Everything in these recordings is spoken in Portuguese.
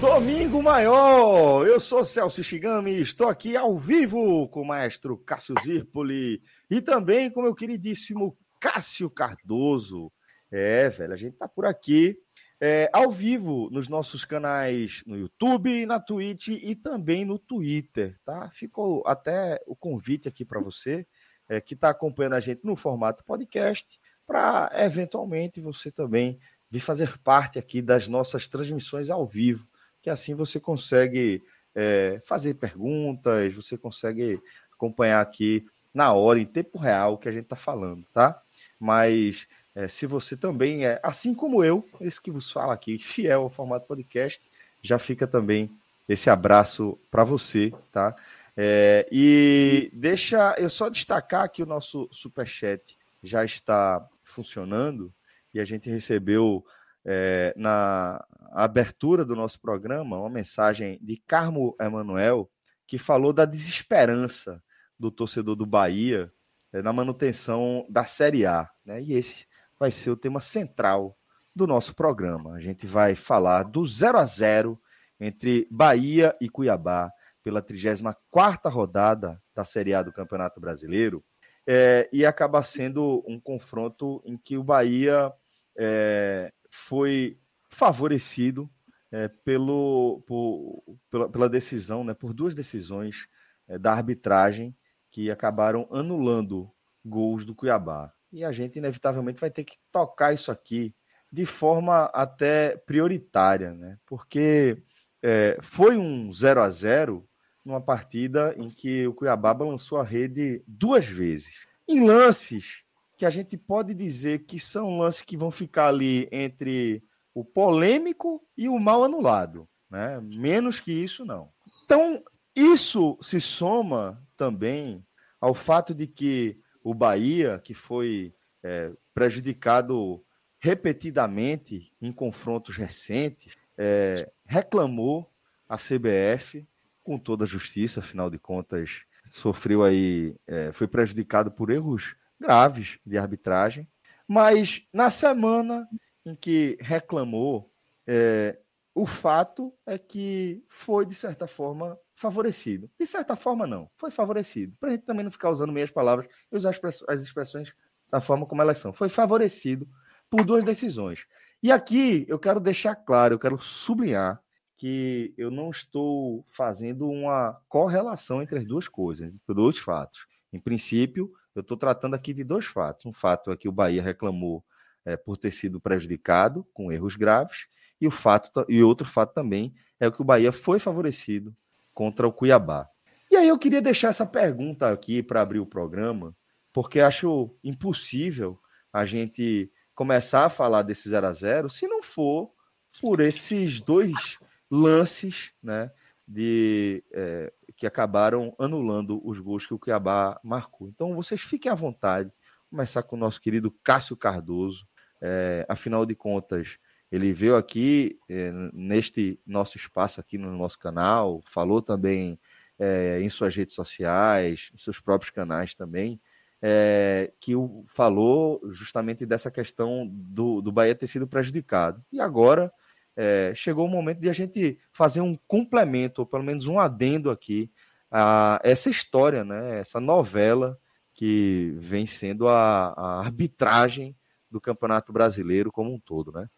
Domingo Maior. Eu sou Celso Shigami e estou aqui ao vivo com o maestro Cássio Zirpoli e também com meu queridíssimo Cássio Cardoso. É, velho, a gente tá por aqui é, ao vivo nos nossos canais no YouTube, na Twitch e também no Twitter, tá? Ficou até o convite aqui para você é, que está acompanhando a gente no formato podcast, para eventualmente você também vir fazer parte aqui das nossas transmissões ao vivo, que assim você consegue é, fazer perguntas, você consegue acompanhar aqui na hora, em tempo real, o que a gente está falando, tá? Mas é, se você também é, assim como eu, esse que vos fala aqui, fiel ao formato podcast, já fica também esse abraço para você, tá? É, e deixa eu só destacar que o nosso superchat já está funcionando e a gente recebeu é, na abertura do nosso programa uma mensagem de Carmo Emanuel que falou da desesperança do torcedor do Bahia é, na manutenção da Série A. Né? E esse vai ser o tema central do nosso programa. A gente vai falar do 0 a 0 entre Bahia e Cuiabá pela 34ª rodada da Série A do Campeonato Brasileiro é, e acaba sendo um confronto em que o Bahia é, foi favorecido é, pelo, por, pela, pela, decisão, né, por duas decisões é, da arbitragem que acabaram anulando gols do Cuiabá. E a gente, inevitavelmente, vai ter que tocar isso aqui de forma até prioritária, né? porque é, foi um 0 a 0 numa partida em que o Cuiabá balançou a rede duas vezes. Em lances que a gente pode dizer que são lances que vão ficar ali entre o polêmico e o mal anulado, né? Menos que isso não. Então, isso se soma também ao fato de que o Bahia, que foi é, prejudicado repetidamente em confrontos recentes, é, reclamou a CBF com toda a justiça, afinal de contas, sofreu aí, é, foi prejudicado por erros graves de arbitragem, mas na semana em que reclamou, é, o fato é que foi, de certa forma, favorecido. De certa forma, não, foi favorecido. Para a gente também não ficar usando meias palavras e usar as expressões da forma como elas são. Foi favorecido por duas decisões. E aqui eu quero deixar claro, eu quero sublinhar que eu não estou fazendo uma correlação entre as duas coisas, entre dois fatos. Em princípio, eu estou tratando aqui de dois fatos. Um fato é que o Bahia reclamou é, por ter sido prejudicado com erros graves, e o fato e outro fato também é que o Bahia foi favorecido contra o Cuiabá. E aí eu queria deixar essa pergunta aqui para abrir o programa, porque acho impossível a gente começar a falar desse 0 a 0 se não for por esses dois lances, né, de é, que acabaram anulando os gols que o Cuiabá marcou. Então vocês fiquem à vontade. Começar com o nosso querido Cássio Cardoso. É, afinal de contas, ele veio aqui é, neste nosso espaço aqui no nosso canal, falou também é, em suas redes sociais, em seus próprios canais também, é, que o, falou justamente dessa questão do, do Bahia ter sido prejudicado. E agora é, chegou o momento de a gente fazer um complemento, ou pelo menos um adendo aqui, a essa história, né, essa novela que vem sendo a, a arbitragem do Campeonato Brasileiro como um todo, né?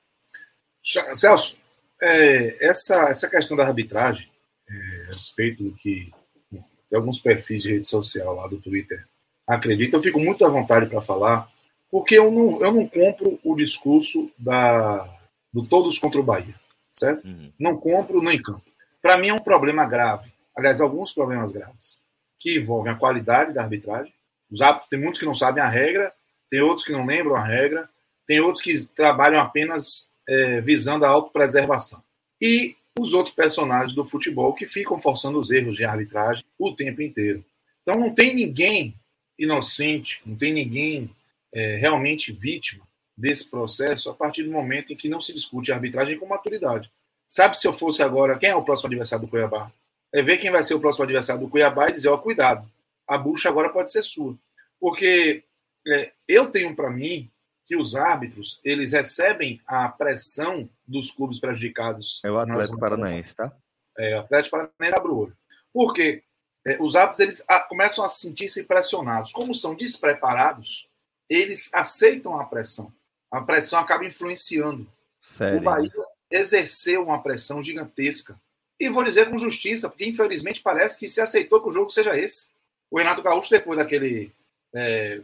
Celso, é, essa, essa questão da arbitragem, é, a respeito do que tem alguns perfis de rede social lá do Twitter acredito, eu fico muito à vontade para falar, porque eu não, eu não compro o discurso da, do todos contra o Bahia, certo? Uhum. Não compro nem campo. Para mim é um problema grave, aliás, alguns problemas graves, que envolvem a qualidade da arbitragem. Os árbitros, tem muitos que não sabem a regra, tem outros que não lembram a regra, tem outros que trabalham apenas é, visando a autopreservação. E os outros personagens do futebol que ficam forçando os erros de arbitragem o tempo inteiro. Então não tem ninguém inocente, não tem ninguém é, realmente vítima desse processo a partir do momento em que não se discute a arbitragem com maturidade. Sabe se eu fosse agora, quem é o próximo adversário do Cuiabá? É ver quem vai ser o próximo adversário do Cuiabá e dizer, ó, oh, cuidado, a bucha agora pode ser sua. Porque é, eu tenho para mim que os árbitros eles recebem a pressão dos clubes prejudicados. É o Atlético Paranaense, tá? É, o Atlético Paranaense abre o olho. Porque é, os árbitros eles a, começam a sentir-se pressionados. Como são despreparados, eles aceitam a pressão. A pressão acaba influenciando. Sério? O Bahia exerceu uma pressão gigantesca. E vou dizer com justiça, porque infelizmente parece que se aceitou que o jogo seja esse. O Renato Gaúcho, depois daquele é,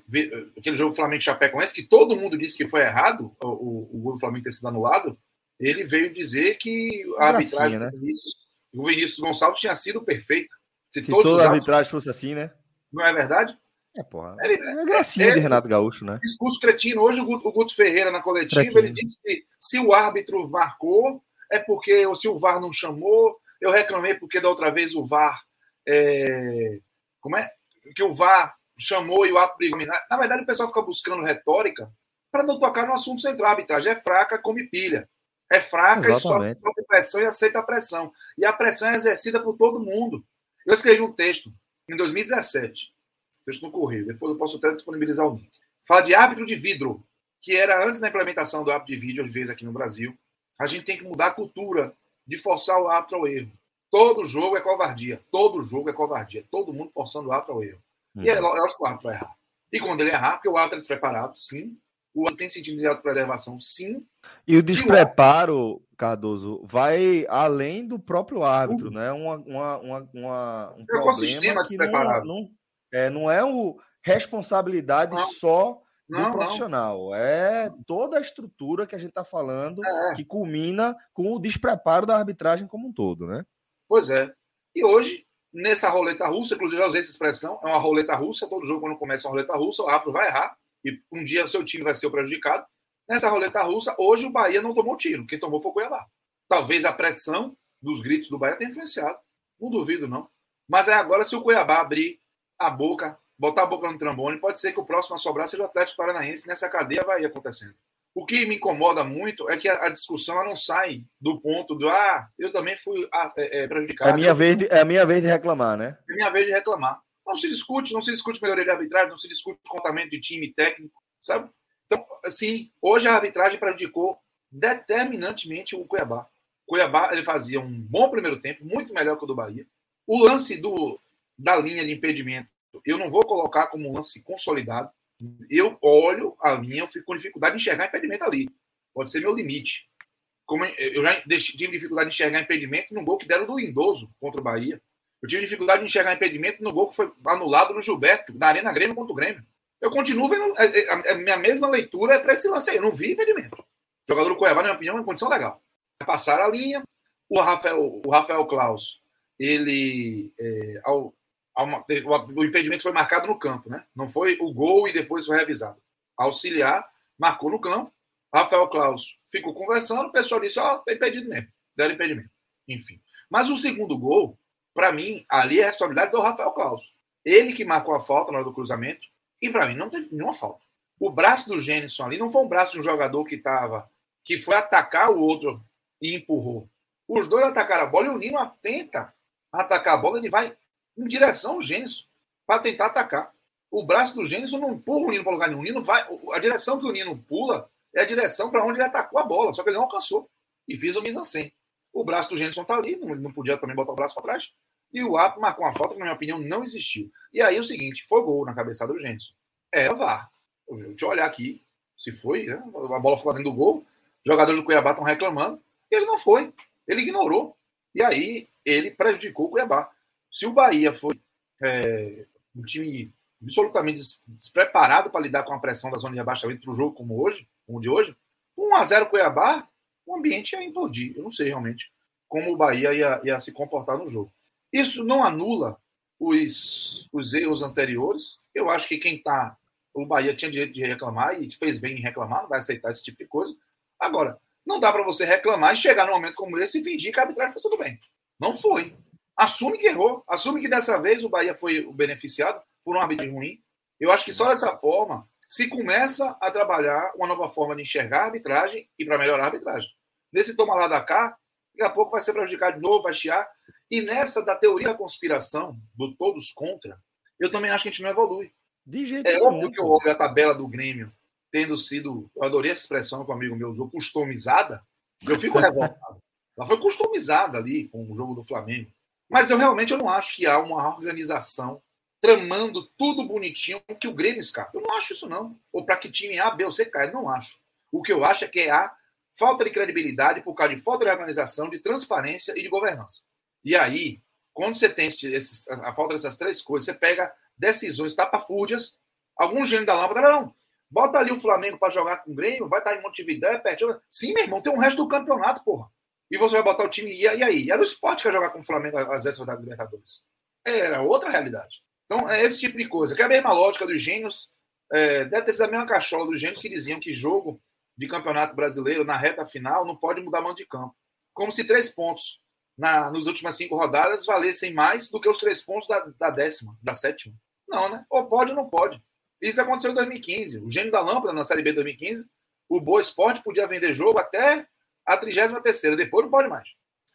aquele jogo Flamengo Chapecoense, que todo mundo disse que foi errado, o, o, o gol do Flamengo ter sido anulado, ele veio dizer que a arbitragem né? do Vinícius, o Vinícius Gonçalves tinha sido perfeita. Se, Se toda a arbitragem fosse assim, né? Não é verdade? É, porra. Ele, é gracinha é, de Renato Gaúcho, né? Discurso cretino. Hoje o Guto, o Guto Ferreira, na coletiva, cretino. ele disse que se o árbitro marcou, é porque, ou se o VAR não chamou, eu reclamei porque da outra vez o VAR. É, como é? Que o VAR chamou e o árbitro. Na verdade, o pessoal fica buscando retórica para não tocar no assunto central. A arbitragem é fraca, come pilha. É fraca Exatamente. e sofre pressão e aceita a pressão. E a pressão é exercida por todo mundo. Eu escrevi um texto em 2017, texto no Correio, depois eu posso até disponibilizar o link. Fala de árbitro de vidro, que era antes da implementação do árbitro de vídeo, às vezes aqui no Brasil. A gente tem que mudar a cultura de forçar o árbitro ao erro. Todo jogo é covardia. Todo jogo é covardia. Todo mundo forçando o árbitro ao erro. Uhum. E é lógico que o árbitro vai errar. E quando ele errar, porque o árbitro é despreparado, sim. O árbitro tem sentido de autopreservação, sim. E o despreparo, Cardoso, vai além do próprio árbitro, uhum. né? Uma, uma, uma, uma um é problema que não, não, é, não é o responsabilidade não. só do não, profissional. Não. É toda a estrutura que a gente está falando é. que culmina com o despreparo da arbitragem como um todo, né? Pois é. E hoje nessa roleta russa, inclusive eu usei essa expressão, é uma roleta russa, todo jogo quando começa uma roleta russa, o árbitro vai errar, e um dia o seu time vai ser o prejudicado. Nessa roleta russa, hoje o Bahia não tomou tiro, quem tomou foi o Cuiabá. Talvez a pressão dos gritos do Bahia tenha influenciado, não duvido não. Mas é agora se o Cuiabá abrir a boca, botar a boca no trambone, pode ser que o próximo a sobrar seja o Atlético Paranaense, nessa cadeia vai acontecendo. O que me incomoda muito é que a, a discussão não sai do ponto do ah, eu também fui ah, é, é, prejudicado. É a, minha vez de, é minha vez de reclamar, né? É a minha vez de reclamar. Não se discute, não se discute melhoria de arbitragem, não se discute contamento de time técnico, sabe? Então, assim, hoje a arbitragem prejudicou determinantemente o Cuiabá. O Cuiabá ele fazia um bom primeiro tempo, muito melhor que o do Bahia. O lance do, da linha de impedimento, eu não vou colocar como um lance consolidado, eu olho a linha, eu fico com dificuldade de enxergar impedimento ali. Pode ser meu limite. Como eu já tive dificuldade de enxergar impedimento no gol que deram do Lindoso contra o Bahia. Eu tive dificuldade de enxergar impedimento no gol que foi anulado no Gilberto, na Arena Grêmio contra o Grêmio. Eu continuo vendo. É, é, a minha mesma leitura é para esse lance aí. Eu não vi impedimento. O jogador do Cuiabá, na minha opinião, é uma condição legal. Passaram a linha. O Rafael, o Rafael Klaus, ele, é, ao, uma, o impedimento foi marcado no campo, né? Não foi o gol e depois foi revisado. Auxiliar, marcou no campo. Rafael Klaus ficou conversando, o pessoal disse: Ó, oh, impedido mesmo. Deram impedimento. Enfim. Mas o segundo gol, para mim, ali é responsabilidade do Rafael Klaus. Ele que marcou a falta na hora do cruzamento. E para mim não teve nenhuma falta. O braço do Gênison ali não foi um braço de um jogador que tava, que foi atacar o outro e empurrou. Os dois atacaram a bola e o Nino tenta atacar a bola, ele vai em direção ao Gênesis para tentar atacar. O braço do Gênesis não empurra o Nino para lugar nenhum. O Nino vai, a direção que o Nino pula é a direção para onde ele atacou a bola, só que ele não alcançou. E fez o mise O braço do Gênesis está ali, não, não podia também botar o braço para trás. E o árbitro marcou uma falta que, na minha opinião, não existiu. E aí o seguinte, foi gol na cabeçada do Gênesis. É VAR. Deixa eu olhar aqui se foi, né? a bola foi dentro do gol. Jogadores do Cuiabá estão reclamando. Ele não foi. Ele ignorou. E aí ele prejudicou o Cuiabá. Se o Bahia foi é, um time absolutamente despreparado para lidar com a pressão da zona de rebaixamento para o jogo como hoje, como de hoje. 1 a 0 Cuiabá, o ambiente ia implodir. Eu não sei realmente como o Bahia ia, ia se comportar no jogo. Isso não anula os, os erros anteriores. Eu acho que quem está. O Bahia tinha direito de reclamar e fez bem em reclamar, não vai aceitar esse tipo de coisa. Agora, não dá para você reclamar e chegar num momento como esse e fingir que a arbitragem foi tudo bem. Não foi. Assume que errou. Assume que dessa vez o Bahia foi o beneficiado por um árbitro ruim. Eu acho que só dessa forma se começa a trabalhar uma nova forma de enxergar a arbitragem e para melhorar a arbitragem. Nesse toma lá da cá, daqui a pouco vai ser prejudicado de novo, vai chiar. E nessa da teoria da conspiração, do todos contra, eu também acho que a gente não evolui. De jeito é óbvio que eu olho a tabela do Grêmio tendo sido, eu adorei essa expressão que um amigo meu usou, customizada, eu fico revoltado. Ela foi customizada ali com o jogo do Flamengo. Mas eu realmente eu não acho que há uma organização tramando tudo bonitinho que o Grêmio escapa. Eu não acho isso, não. Ou para que time A, B ou C caia. Não acho. O que eu acho é que é a falta de credibilidade por causa de falta de organização, de transparência e de governança. E aí, quando você tem esses, a falta dessas três coisas, você pega decisões tapafúrdias, algum gênio da lâmpada, não, Bota ali o Flamengo para jogar com o Grêmio, vai estar em Montevidéu, é perto. Sim, meu irmão, tem um resto do campeonato, porra. E você vai botar o time. E aí? Era o esporte que ia jogar com o Flamengo às vezes da Libertadores. Era outra realidade. Então, é esse tipo de coisa. Que é a mesma lógica dos gênios. É, deve ter sido a mesma cachola dos gênios que diziam que jogo de campeonato brasileiro na reta final não pode mudar mão de campo. Como se três pontos na, nas últimas cinco rodadas valessem mais do que os três pontos da, da décima, da sétima. Não, né? Ou pode ou não pode. Isso aconteceu em 2015. O gênio da lâmpada na Série B de 2015, o Boa Esporte podia vender jogo até a 33 depois não pode mais.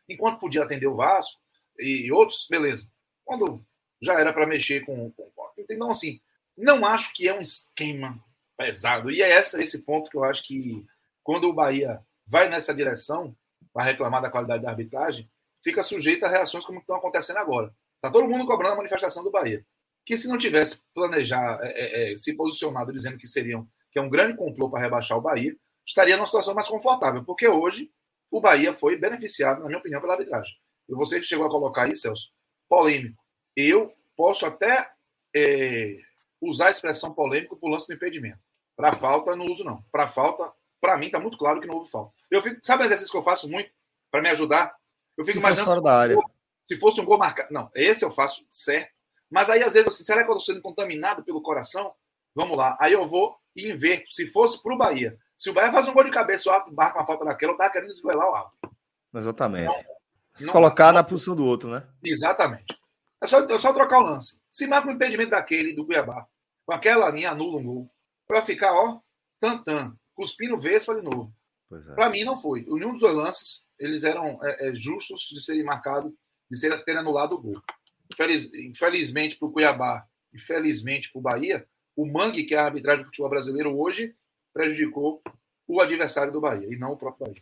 Enquanto podia atender o Vasco e outros, beleza. Quando já era para mexer com, com. Então, assim, não acho que é um esquema pesado. E é essa, esse ponto que eu acho que quando o Bahia vai nessa direção para reclamar da qualidade da arbitragem, fica sujeito a reações como estão acontecendo agora. Está todo mundo cobrando a manifestação do Bahia que se não tivesse planejado, é, é, é, se posicionado dizendo que seriam que é um grande complô para rebaixar o Bahia, estaria numa situação mais confortável, porque hoje o Bahia foi beneficiado, na minha opinião, pela arbitragem. E você chegou a colocar aí, Celso, polêmico. Eu posso até é, usar a expressão polêmico por lance do impedimento. Para falta, não uso, não. Para falta, para mim, está muito claro que não houve falta. Eu fico, sabe o exercício que eu faço muito para me ajudar? Eu fico se imaginando. Fora da área. Se fosse um gol marcado. Não, esse eu faço certo. Mas aí, às vezes, assim, será que eu estou sendo contaminado pelo coração? Vamos lá. Aí eu vou e inverto. Se fosse para o Bahia. Se o Bahia faz um gol de cabeça, o marca uma falta daquela, eu estava querendo desgoelar o árbitro. Exatamente. Então, Se não, colocar não, na posição do outro, né? Exatamente. É só, é só trocar o lance. Se marca um impedimento daquele, do Cuiabá, com aquela linha, anula um gol. Para ficar, ó, tan-tan, cuspindo vespa de novo. É. Para mim, não foi. Nenhum dos dois lances, eles eram é, é, justos de serem marcados, de ser, ter anulado o gol. Infeliz, infelizmente para o Cuiabá e felizmente para o Bahia, o Mangue, que é a arbitragem do futebol brasileiro hoje, prejudicou o adversário do Bahia e não o próprio Bahia.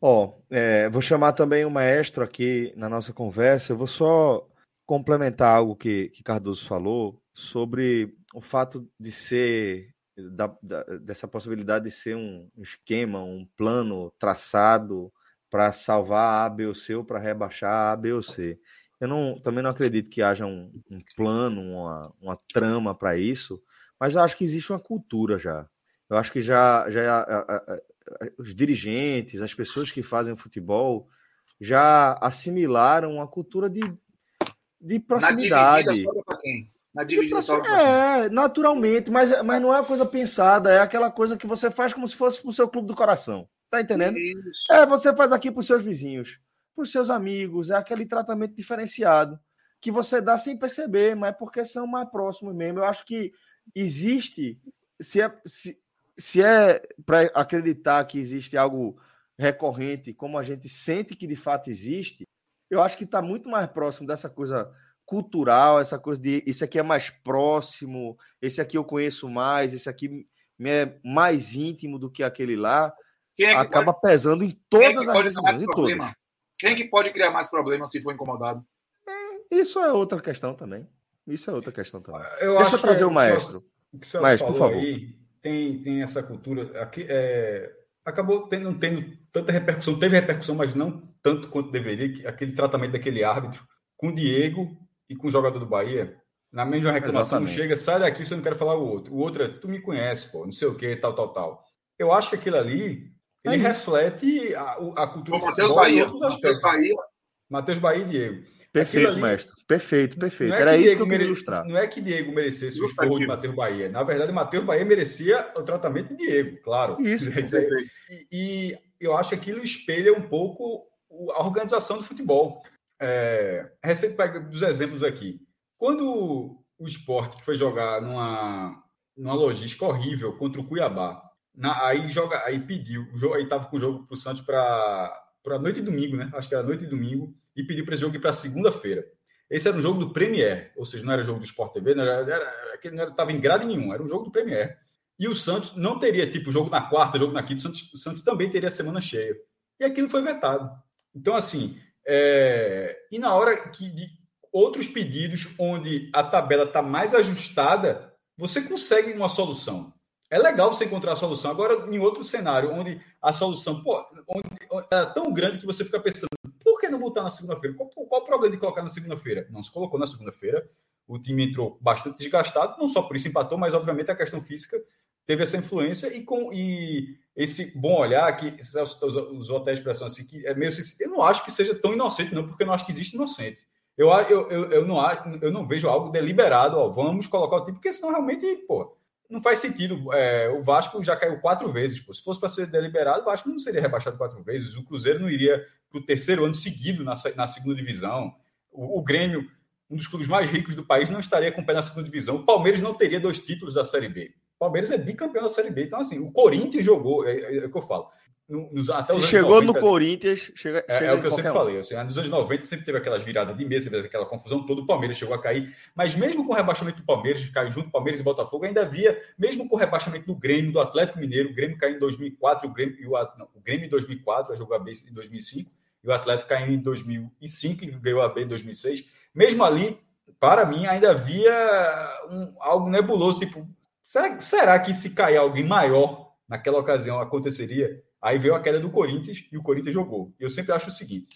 Ó, oh, é, vou chamar também o maestro aqui na nossa conversa. Eu vou só complementar algo que, que Cardoso falou sobre o fato de ser da, da, dessa possibilidade de ser um esquema, um plano traçado para salvar A, B ou C ou para rebaixar A, B ou C. Eu não, também não acredito que haja um, um plano, uma, uma trama para isso, mas eu acho que existe uma cultura já. Eu acho que já, já a, a, a, os dirigentes, as pessoas que fazem o futebol já assimilaram a cultura de, de proximidade. Na dividida sobra quem? Na dividida sobra É, naturalmente, mas, mas não é uma coisa pensada, é aquela coisa que você faz como se fosse pro seu clube do coração. Tá entendendo? Isso. É, você faz aqui para os seus vizinhos para os seus amigos, é aquele tratamento diferenciado que você dá sem perceber, mas é porque são mais próximos mesmo. Eu acho que existe, se é, se, se é para acreditar que existe algo recorrente, como a gente sente que de fato existe, eu acho que está muito mais próximo dessa coisa cultural, essa coisa de esse aqui é mais próximo, esse aqui eu conheço mais, esse aqui é mais íntimo do que aquele lá, é que acaba pode... pesando em é todas as decisões, em todas. Quem que pode criar mais problemas se for incomodado? É, isso é outra questão também. Isso é outra questão também. Eu Deixa eu trazer o maestro. O que o maestro, por favor. Aí, tem, tem essa cultura. Aqui, é, acabou tendo, tendo tanta repercussão, teve repercussão, mas não tanto quanto deveria, aquele tratamento daquele árbitro com o Diego e com o jogador do Bahia. Na mesma reclamação Exatamente. chega, sai daqui, você não quer falar o outro. O outro é, tu me conhece, pô, não sei o que, tal, tal, tal. Eu acho que aquilo ali, ele é reflete a, a cultura do Matheus Bahia. Matheus Bahia. Matheus Bahia e Diego. Perfeito, ali, mestre. Perfeito, perfeito. É Era que isso Diego que eu queria mere... ilustrar. Não é que Diego merecesse o esporro de Matheus Bahia. Na verdade, Matheus Bahia merecia o tratamento de Diego, claro. Isso. e, e eu acho que aquilo espelha um pouco a organização do futebol. É, recente dos exemplos aqui. Quando o esporte que foi jogar numa, numa logística horrível contra o Cuiabá, na, aí joga, aí pediu, aí estava com o jogo para o Santos para noite de domingo, né? Acho que era noite de domingo, e pediu para esse jogo ir para segunda-feira. Esse era um jogo do Premier, ou seja, não era jogo do Sport TV, não era, era, não estava em grade nenhum, era um jogo do Premier. E o Santos não teria, tipo, jogo na quarta, jogo na quinta, o Santos, o Santos também teria semana cheia. E aquilo foi vetado. Então, assim, é... e na hora que de outros pedidos onde a tabela está mais ajustada, você consegue uma solução. É legal você encontrar a solução. Agora, em outro cenário, onde a solução pô, onde, é tão grande que você fica pensando, que não botar na segunda-feira? Qual, qual, o problema de colocar na segunda-feira? Não se colocou na segunda-feira. O time entrou bastante desgastado, não só por isso empatou, mas obviamente a questão física teve essa influência e com e esse bom olhar que os, os hotéis expressão assim que é meio eu não acho que seja tão inocente não porque eu não acho que existe inocente eu, eu, eu, eu não eu não vejo algo deliberado ó, vamos colocar o time porque senão realmente pô não faz sentido é, o Vasco já caiu quatro vezes pô. se fosse para ser deliberado o Vasco não seria rebaixado quatro vezes o Cruzeiro não iria para o terceiro ano seguido na, na segunda divisão o, o Grêmio um dos clubes mais ricos do país não estaria com o pé na segunda divisão o Palmeiras não teria dois títulos da Série B o Palmeiras é bicampeão da Série B. Então, assim, o Corinthians jogou, é, é, é o que eu falo. Nos, até Se chegou 90, no Corinthians, chega, é, chega é o que eu sempre um. falei. Assim, nos anos 90 sempre teve aquelas viradas de mesa, aquela confusão toda. O Palmeiras chegou a cair, mas mesmo com o rebaixamento do Palmeiras, caiu junto Palmeiras e Botafogo, ainda havia, mesmo com o rebaixamento do Grêmio, do Atlético Mineiro, o Grêmio caiu em 2004, o Grêmio, o, não, o Grêmio em 2004, vai jogar B em 2005, e o Atlético caiu em 2005 e ganhou a B em 2006. Mesmo ali, para mim, ainda havia um, algo nebuloso, tipo, Será, será que se cair alguém maior naquela ocasião aconteceria? Aí veio a queda do Corinthians e o Corinthians jogou. Eu sempre acho o seguinte: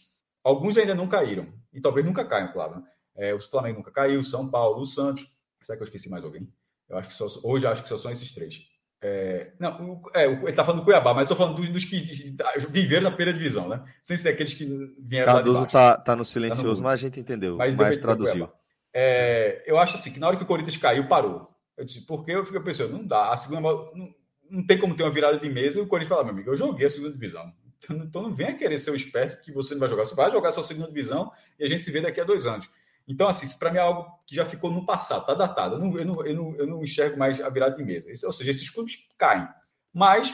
alguns ainda não caíram, e talvez nunca caiam, claro. Né? É, o Flamengo nunca caiu, São Paulo, o Santos. Será que eu esqueci mais alguém? Eu acho que só, hoje acho que só são esses três. É, não, é, ele está falando do Cuiabá, mas estou falando dos, dos, que viveram na primeira divisão, né? Sem ser aqueles que vieram Cardoso está tá no silencioso, tá no mas a gente entendeu, mas, mas traduziu. É, eu acho assim que na hora que o Corinthians caiu, parou. Eu disse, porque eu fico pensando, não dá. A segunda não, não tem como ter uma virada de mesa e o Corinthians fala, meu amigo, eu joguei a segunda divisão. Então, então não venha querer ser o esperto que você não vai jogar. Você vai jogar sua segunda divisão e a gente se vê daqui a dois anos. Então, assim, isso para mim é algo que já ficou no passado, está datado. Eu não, eu, não, eu, não, eu não enxergo mais a virada de mesa. Esse, ou seja, esses clubes caem. Mas,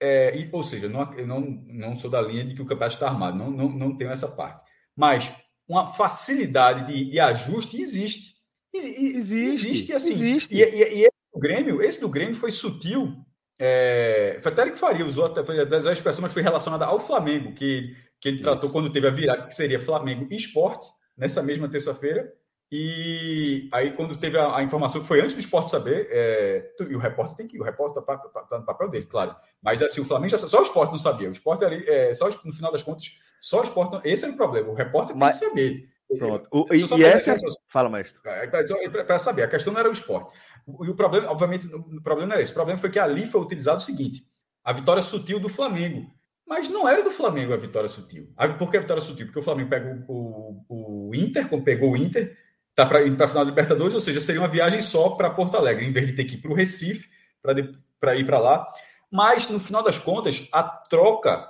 é, e, ou seja, não, eu não, não sou da linha de que o campeonato está armado, não, não, não tenho essa parte. Mas uma facilidade de, de ajuste existe. Existe, existe assim. Existe. E, e, e o Grêmio, esse do Grêmio foi sutil. É, foi até que faria, usou até foi a expressão, mas foi relacionada ao Flamengo, que, que ele Isso. tratou quando teve a virada, que seria Flamengo e Esporte, nessa mesma terça-feira. E aí, quando teve a, a, informação que foi antes do esporte saber, é, e o repórter tem que ir, o repórter está tá, tá no papel dele, claro. Mas assim, o Flamengo já só o esporte não sabia. O esporte ali, é, só no final das contas, só o esporte. Não, esse era o problema. O repórter Mas... tem que saber. Pronto. O, e, e essa. É... Fala, mestre. É, Para saber, a questão não era o esporte. E o problema, obviamente, o problema não era esse. O problema foi que ali foi utilizado o seguinte: a vitória sutil do Flamengo. Mas não era do Flamengo a vitória sutil. Por que a vitória sutil? Porque o Flamengo pegou o, o Inter, como pegou o Inter, tá para ir para a final da Libertadores, ou seja, seria uma viagem só para Porto Alegre, em vez de ter que ir para o Recife para ir para lá. Mas, no final das contas, a troca,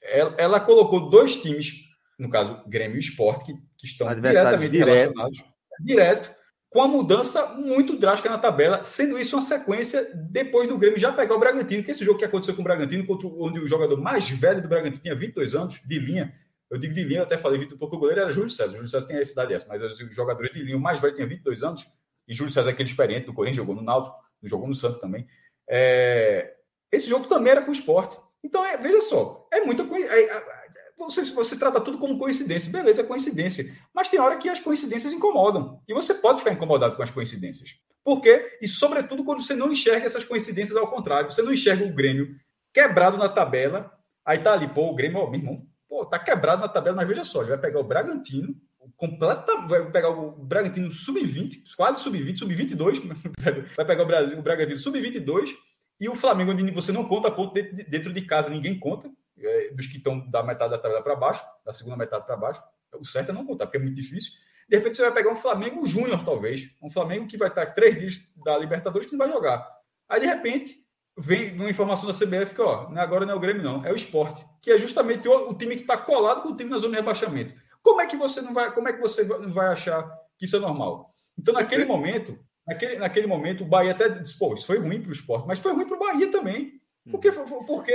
ela, ela colocou dois times no caso, Grêmio e Sport, que, que estão diretamente direto. relacionados, direto, com a mudança muito drástica na tabela, sendo isso uma sequência depois do Grêmio já pegar o Bragantino, que esse jogo que aconteceu com o Bragantino, onde o jogador mais velho do Bragantino tinha 22 anos, de linha, eu digo de linha, eu até falei Vitor, porque o goleiro era Júlio César, Júlio César tem a idade essa, mas o jogador de linha, o mais velho tinha 22 anos, e Júlio César é aquele experiente do Corinthians, jogou no Náutico, jogou no Santos também. É... Esse jogo também era com o esporte. Então, é, veja só, é muita coisa. É, você, você trata tudo como coincidência. Beleza, é coincidência. Mas tem hora que as coincidências incomodam. E você pode ficar incomodado com as coincidências. Por quê? E, sobretudo, quando você não enxerga essas coincidências ao contrário. Você não enxerga o Grêmio quebrado na tabela. Aí tá ali, pô, o Grêmio, ó, meu irmão, pô, tá quebrado na tabela, mas veja só, ele vai pegar o Bragantino, completa, vai pegar o Bragantino sub-20, quase sub-20, sub-22, vai pegar o Brasil, o Bragantino sub-22 e o Flamengo onde você não conta ponto dentro de casa, ninguém conta, é, dos que estão da metade da tabela para baixo, da segunda metade para baixo. O certo é não contar, porque é muito difícil. De repente você vai pegar um Flamengo Júnior, talvez, um Flamengo que vai estar três dias da Libertadores que não vai jogar. Aí de repente vem uma informação da CBF que, ó, é agora não é o Grêmio, não, é o esporte, que é justamente o, o time que está colado com o time na zona de rebaixamento. Como é que você não vai, como é que você não vai achar que isso é normal? Então, naquele momento, naquele, naquele momento, o Bahia até disse, pô, isso foi ruim para o esporte, mas foi ruim para o Bahia também. Porque, porque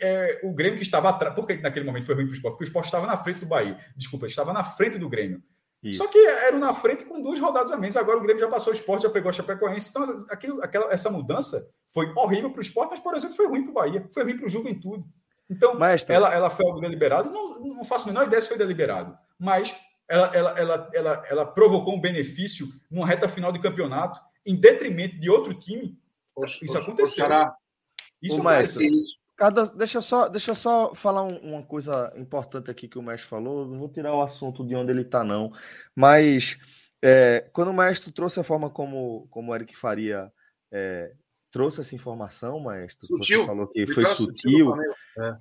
é, o Grêmio que estava atrás. Por que naquele momento foi ruim para o esporte? Porque o esporte estava na frente do Bahia. Desculpa, estava na frente do Grêmio. Isso. Só que era na frente com duas rodadas a menos. Agora o Grêmio já passou o esporte, já pegou a Chapecoense. Então, aquilo, aquela, essa mudança foi horrível para o esporte, mas, por exemplo, foi ruim para o Bahia, foi ruim para o Juventude. Então, ela, ela foi algo deliberado. Não, não faço a menor ideia se foi deliberado, mas ela, ela, ela, ela, ela provocou um benefício numa reta final de campeonato, em detrimento de outro time. Poxa, isso aconteceu. Poxa, isso o maestro, Cada, deixa, só, deixa só falar um, uma coisa importante aqui que o mestre falou. Não vou tirar o assunto de onde ele está, não. Mas é, quando o mestre trouxe a forma como, como o Eric Faria é, trouxe essa informação, maestro, sutil. você falou que foi sutil. sutil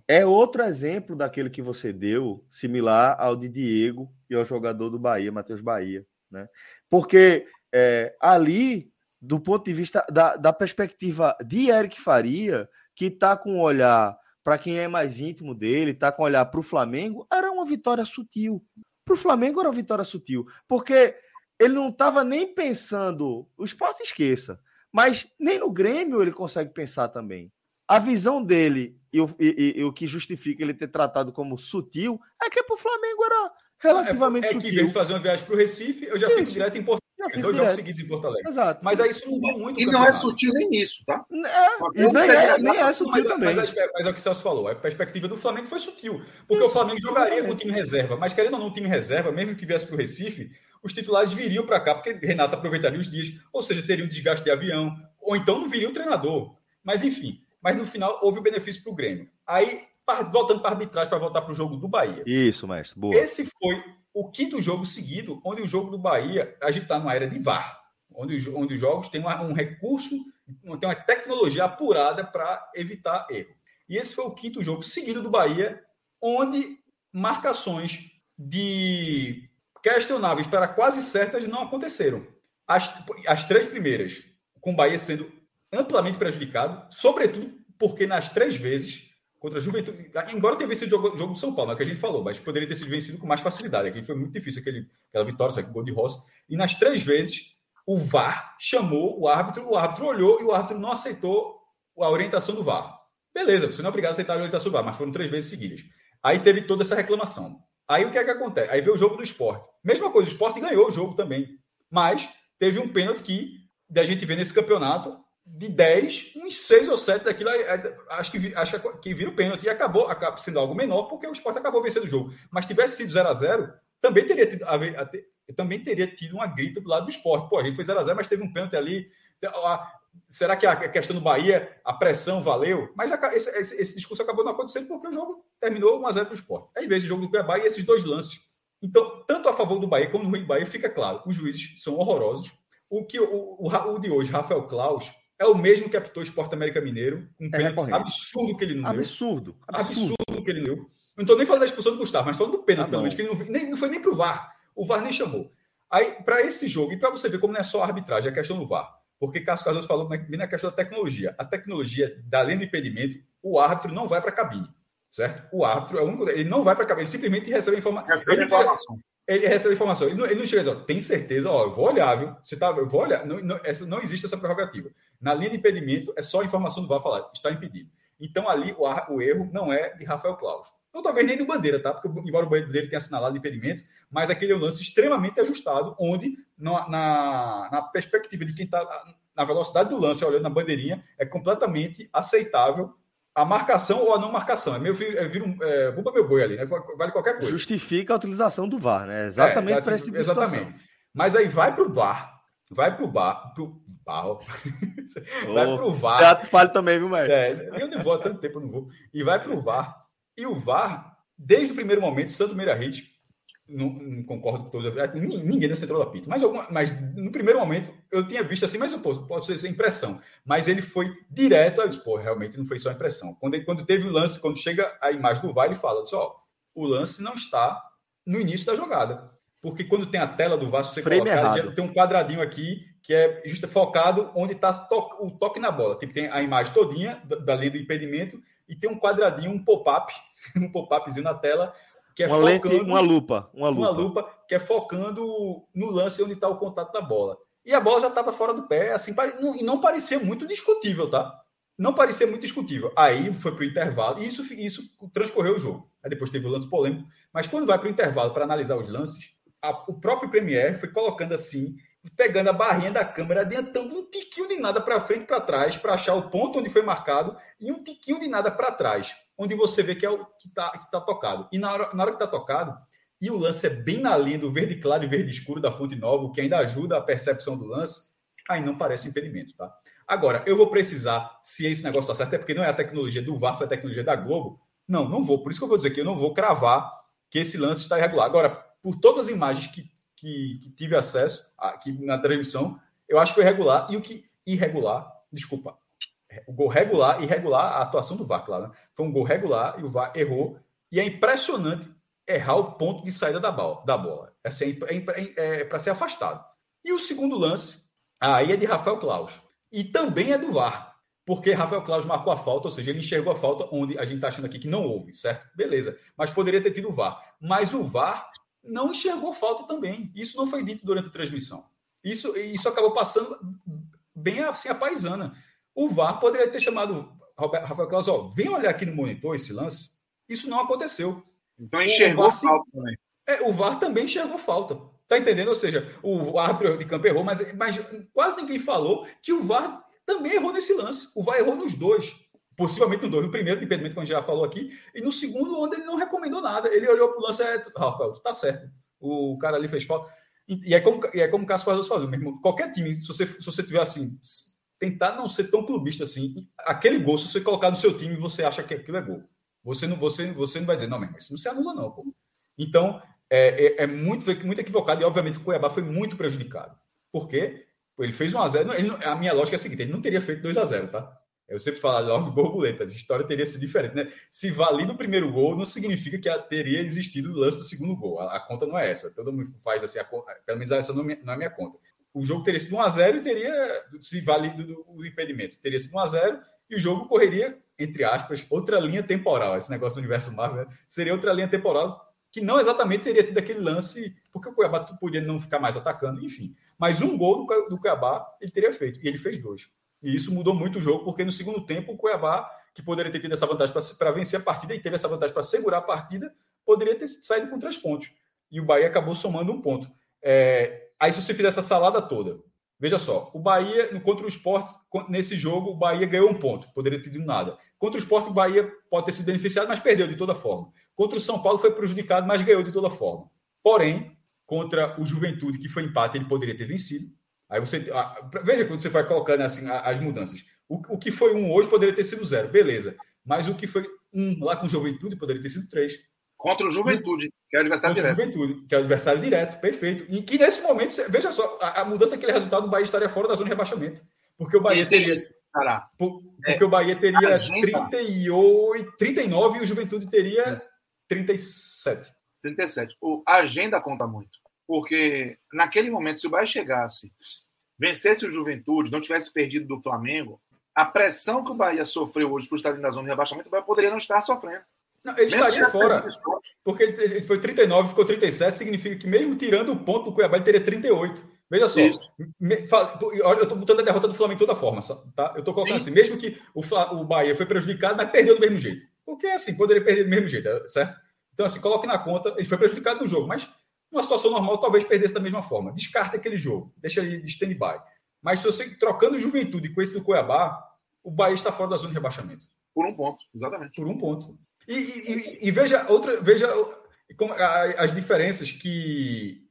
é. é. outro exemplo daquele que você deu, similar ao de Diego e ao jogador do Bahia, Matheus Bahia. Né? Porque é, ali do ponto de vista da, da perspectiva de Eric Faria, que está com um olhar para quem é mais íntimo dele, está com um olhar para o Flamengo, era uma vitória sutil. Para o Flamengo era uma vitória sutil, porque ele não estava nem pensando, o esporte esqueça, mas nem no Grêmio ele consegue pensar também. A visão dele e o, e, e o que justifica ele ter tratado como sutil é que para o Flamengo era relativamente é, é sutil. É que fazer uma viagem para o Recife, eu já Isso. fico direto em Porto dois direto. jogos seguidos em Porto Alegre. Exato. Mas aí isso mudou muito. E não é sutil nem isso, tá? É, nem, é, nem é sutil mas, também. Mas, mas, é o que o Celso falou. A perspectiva do Flamengo foi sutil. Porque isso, o Flamengo jogaria com o time reserva. Mas querendo ou não, o time reserva, mesmo que viesse para o Recife, os titulares viriam para cá, porque Renato aproveitaria os dias. Ou seja, teria um desgaste de avião. Ou então não viria o treinador. Mas enfim. Mas no final houve o benefício para o Grêmio. Aí, voltando para a arbitragem, para voltar para o jogo do Bahia. Isso, mestre. Boa. Esse foi o quinto jogo seguido, onde o jogo do Bahia, a gente está numa era de VAR onde, onde os jogos têm uma, um recurso, tem uma tecnologia apurada para evitar erro. E esse foi o quinto jogo seguido do Bahia, onde marcações de questionáveis para quase certas não aconteceram. As, as três primeiras, com o Bahia sendo amplamente prejudicado, sobretudo porque nas três vezes contra a Juventude, embora tenha vencido o jogo, jogo do São Paulo, é o que a gente falou, mas poderia ter sido vencido com mais facilidade. Aqui foi muito difícil aquele, aquela vitória, sabe, gol de Rossi. E nas três vezes o VAR chamou o árbitro, o árbitro olhou e o árbitro não aceitou a orientação do VAR. Beleza, você não é obrigado a aceitar a orientação do VAR, mas foram três vezes seguidas. Aí teve toda essa reclamação. Aí o que é que acontece? Aí veio o jogo do esporte. Mesma coisa, o esporte ganhou o jogo também. Mas teve um pênalti que a gente vê nesse campeonato de 10, uns 6 ou 7 daquilo, acho que, acho que vira o pênalti e acabou, acabou sendo algo menor porque o esporte acabou vencendo o jogo. Mas tivesse sido 0 a 0 também teria tido, também teria tido uma grita do lado do esporte. Pô, a gente foi 0x0, mas teve um pênalti ali. Será que a questão do Bahia, a pressão valeu? Mas esse, esse, esse discurso acabou não acontecendo porque o jogo terminou 1x0 para o esporte. Aí veio esse jogo do Cuiabá e esses dois lances. Então, tanto a favor do Bahia como no Bahia, fica claro: os juízes são horrorosos. O, que, o, o, o de hoje, Rafael Klaus, é o mesmo que apitou o Esporte América Mineiro. Um é absurdo que ele não absurdo, deu. Absurdo. Absurdo que ele deu. Não estou nem falando da expulsão do Gustavo, mas falando do pênalti, ah, que ele não, nem, não foi nem para o VAR. O VAR nem chamou. Aí, para esse jogo, e para você ver como não é só a arbitragem, é a questão do VAR. Porque Cássio Cardoso falou bem na questão da tecnologia. A tecnologia, da linha de impedimento, o árbitro não vai para a cabine. Certo? O árbitro é o único. Ele não vai para a cabine, ele simplesmente recebe a informa... recebe informação. Ele recebe a informação. Ele não, ele não chega e diz, tem certeza, ó, eu vou olhar, viu? Você tá, eu vou olhar. Não, não, essa, não existe essa prerrogativa. Na linha de impedimento, é só a informação do VAR falar, está impedido. Então, ali, o, o erro não é de Rafael Claus. Não talvez nem do Bandeira, tá? Porque, embora o Bandeira tenha assinalado impedimento, mas aquele é um lance extremamente ajustado, onde, na, na, na perspectiva de quem está na velocidade do lance, olhando na bandeirinha, é completamente aceitável a marcação ou a não marcação. É meio é, vira um, é, meu boi ali, né? Vale qualquer coisa. Justifica a utilização do VAR, né? Exatamente é, para esse tipo Exatamente. Mas aí vai para o VAR, vai para o VAR, pro VAR, vai para o VAR. Você fale também, viu, Mário? É, eu não vou há tanto tempo, eu não vou. E vai para o VAR. E o VAR, desde o primeiro momento, Santo Meira Hit, não, não, concordo com todos, ninguém nessa entrou apito, mas, alguma, mas no primeiro momento eu tinha visto assim, mas pô, pode ser impressão. Mas ele foi direto, eu disse, pô, realmente não foi só impressão. Quando, ele, quando teve o lance, quando chega a imagem do VAR, ele fala, disse, ó, o lance não está no início da jogada. Porque quando tem a tela do VAR, se você Frame colocar, tem um quadradinho aqui que é justo focado onde está to o toque na bola. Tipo, tem a imagem todinha da, da linha do impedimento e tem um quadradinho, um pop-up, um pop-upzinho na tela que é uma focando, lente, uma lupa, uma lupa. uma lupa que é focando no lance onde está o contato da bola. E a bola já estava fora do pé, assim, e não parecia muito discutível, tá? Não parecia muito discutível. Aí foi para o intervalo, e isso, isso transcorreu o jogo. Aí depois teve o lance polêmico. Mas quando vai para o intervalo para analisar os lances, a, o próprio Premier foi colocando assim, pegando a barrinha da câmera, adiantando um tiquinho de nada para frente para trás, para achar o ponto onde foi marcado, e um tiquinho de nada para trás onde você vê que é o que está tá tocado. E na hora, na hora que está tocado, e o lance é bem na linha do verde claro e verde escuro da fonte nova, o que ainda ajuda a percepção do lance, aí não parece impedimento, tá? Agora, eu vou precisar, se esse negócio está certo, é porque não é a tecnologia do VAR, foi a tecnologia da Globo. Não, não vou. Por isso que eu vou dizer que eu não vou cravar que esse lance está irregular. Agora, por todas as imagens que, que, que tive acesso aqui na transmissão, eu acho que foi regular. E o que irregular, desculpa, o gol regular e regular a atuação do VAR, claro. Né? Foi um gol regular e o VAR errou. E é impressionante errar o ponto de saída da bola. Da bola. Assim, é, é, é, é para ser afastado. E o segundo lance, aí é de Rafael Claus. E também é do VAR. Porque Rafael Claus marcou a falta, ou seja, ele enxergou a falta onde a gente está achando aqui que não houve, certo? Beleza. Mas poderia ter tido o VAR. Mas o VAR não enxergou falta também. Isso não foi dito durante a transmissão. Isso, isso acabou passando bem assim a paisana. O VAR poderia ter chamado Rafael Claus, ó, vem olhar aqui no monitor esse lance. Isso não aconteceu. Então enxergou VAR, falta também. É, o VAR também enxergou falta. Tá entendendo? Ou seja, o árbitro de campo errou, mas, mas quase ninguém falou que o VAR também errou nesse lance. O VAR errou nos dois. Possivelmente no dois. No primeiro, de impedimento, como a gente já falou aqui, e no segundo, onde ele não recomendou nada. Ele olhou para o lance, é, Rafael, tá certo. O cara ali fez falta. E, é como, e é como o Cássio Cardoso falou, mesmo. Qualquer time, se você, se você tiver assim, tentar não ser tão clubista assim. Aquele gol, se você colocar no seu time, você acha que aquilo é gol. Você não, você, você não vai dizer, não, mas isso não se anula, não. Pô. Então, é, é, é, muito, muito equivocado e, obviamente, o Cuiabá foi muito prejudicado. Por quê? Ele fez 1x0. A minha lógica é a seguinte: ele não teria feito 2x0, tá? Eu sempre falo logo borboleta, a história teria sido diferente, né? Se valir no primeiro gol, não significa que teria existido o lance do segundo gol. A, a, conta não é essa. Todo mundo faz assim, a, pelo menos essa não, é a minha conta o jogo teria sido 1x0 e teria, se válido o impedimento, teria sido 1x0 e o jogo correria, entre aspas, outra linha temporal. Esse negócio do universo Marvel né? seria outra linha temporal que não exatamente teria tido aquele lance, porque o Cuiabá podia não ficar mais atacando, enfim. Mas um gol do, do Cuiabá ele teria feito, e ele fez dois. E isso mudou muito o jogo, porque no segundo tempo o Cuiabá, que poderia ter tido essa vantagem para vencer a partida e teve essa vantagem para segurar a partida, poderia ter saído com três pontos. E o Bahia acabou somando um ponto. É, aí, se você fizer essa salada toda, veja só: o Bahia, contra o esporte, nesse jogo, o Bahia ganhou um ponto, poderia ter tido nada. Contra o esporte, o Bahia pode ter sido beneficiado, mas perdeu de toda forma. Contra o São Paulo, foi prejudicado, mas ganhou de toda forma. Porém, contra o Juventude, que foi empate, ele poderia ter vencido. Aí você. Veja quando você vai colocando assim, as mudanças. O, o que foi um hoje poderia ter sido zero, beleza. Mas o que foi um lá com Juventude poderia ter sido três. Contra o Juventude, que é o adversário Contra direto. Juventude, que é o adversário direto, perfeito. E que nesse momento, veja só, a, a mudança daquele resultado, o Bahia estaria fora da zona de rebaixamento. Porque o Bahia teria. Por, porque é, o Bahia teria 38, 39 e o Juventude teria é. 37. 37. O, a agenda conta muito. Porque naquele momento, se o Bahia chegasse, vencesse o Juventude, não tivesse perdido do Flamengo, a pressão que o Bahia sofreu hoje para o estádio da zona de rebaixamento, o Bahia poderia não estar sofrendo. Não, ele mesmo estaria fora. Porque ele foi 39, ficou 37, significa que mesmo tirando o ponto do Cuiabá, ele teria 38. Veja só. Me, olha, eu estou botando a derrota do Flamengo de toda forma, tá? Eu estou colocando Sim. assim, mesmo que o, o Bahia foi prejudicado, mas perdeu do mesmo jeito. Porque assim, poderia perder do mesmo jeito, certo? Então, assim, coloque na conta, ele foi prejudicado no jogo, mas numa situação normal, talvez perdesse da mesma forma. Descarta aquele jogo, deixa ele de stand-by. Mas se você trocando juventude com esse do Cuiabá, o Bahia está fora da zona de rebaixamento. Por um ponto, exatamente. Por um ponto. E, e, e, veja outra, veja como, as diferenças que.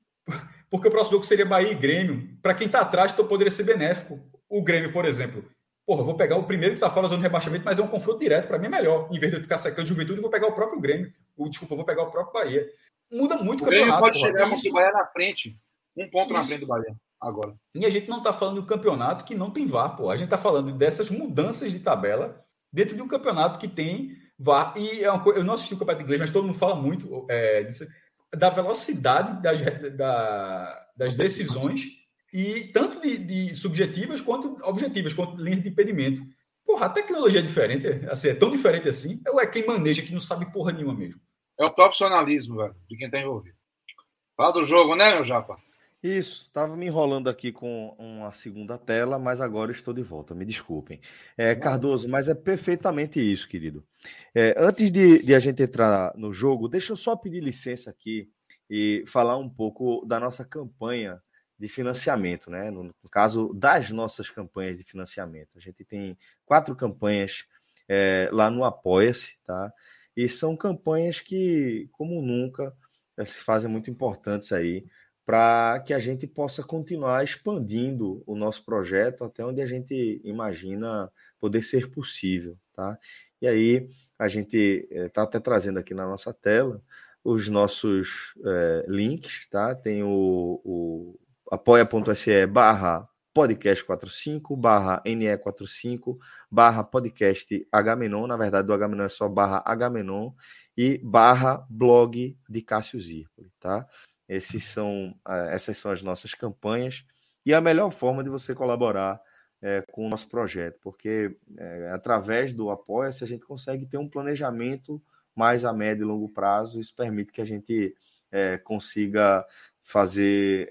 Porque o próximo jogo seria Bahia e Grêmio. Para quem está atrás, então poderia ser benéfico. O Grêmio, por exemplo. Porra, vou pegar o primeiro que está fora da zona de rebaixamento, mas é um confronto direto, para mim é melhor. Em vez de eu ficar secando Juventude, eu vou pegar o próprio Grêmio. Ou, desculpa, eu vou pegar o próprio Bahia. Muda muito o, o campeonato. pode porra. chegar com o Bahia na frente. Um ponto Isso. na frente do Bahia agora. E a gente não está falando do campeonato que não tem VAR, pô. A gente está falando dessas mudanças de tabela dentro de um campeonato que tem VAR. E é uma coisa, eu não assisti o campeonato inglês, mas todo mundo fala muito é, disso, da velocidade das, da, das decisões, e tanto de, de, subjetivas quanto objetivas, quanto linhas de impedimento. Porra, a tecnologia é diferente, assim, é tão diferente assim, ou é quem maneja que não sabe porra nenhuma mesmo? É o profissionalismo, velho, de quem está envolvido. Fala do jogo, né, meu japa? Isso, estava me enrolando aqui com uma segunda tela, mas agora estou de volta, me desculpem. É, Cardoso, mas é perfeitamente isso, querido. É, antes de, de, a gente entrar no jogo, deixa eu só pedir licença aqui e falar um pouco da nossa campanha de financiamento, né? No, no caso das nossas campanhas de financiamento. A gente tem quatro campanhas é, lá no Apoia-se, tá? E são campanhas que, como nunca, é, se fazem muito importantes aí para que a gente possa continuar expandindo o nosso projeto até onde a gente imagina poder ser possível, tá? E aí a gente está eh, até trazendo aqui na nossa tela os nossos é, links, tá? Tem o, o apoia.se barra podcast 45, barra NE45, barra podcast Agamenon, na verdade do Agamenon é só barra Agamenon, e barra blog de Cássio Zirpoli, tá? Esses são, essas são as nossas campanhas e a melhor forma de você colaborar é, com o nosso projeto, porque é, através do Apoia-se a gente consegue ter um planejamento mais a médio e longo prazo. Isso permite que a gente é, consiga fazer,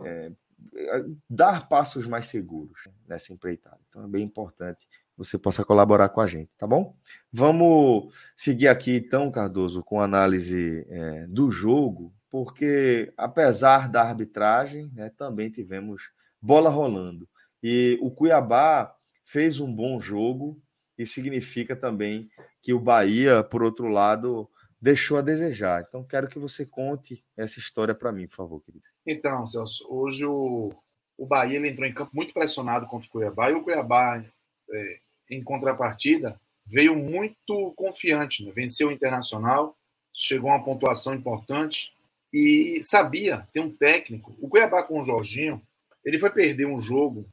dar passos mais seguros nessa empreitada. Então é bem importante você possa colaborar com a gente, tá bom? Vamos seguir aqui então, Cardoso, com análise é, do jogo porque apesar da arbitragem, né, também tivemos bola rolando. E o Cuiabá fez um bom jogo e significa também que o Bahia, por outro lado, deixou a desejar. Então, quero que você conte essa história para mim, por favor, querido. Então, Celso, hoje o, o Bahia ele entrou em campo muito pressionado contra o Cuiabá e o Cuiabá, é, em contrapartida, veio muito confiante. Né? Venceu o Internacional, chegou a uma pontuação importante e sabia ter um técnico. O Cuiabá com o Jorginho, ele foi perder um jogo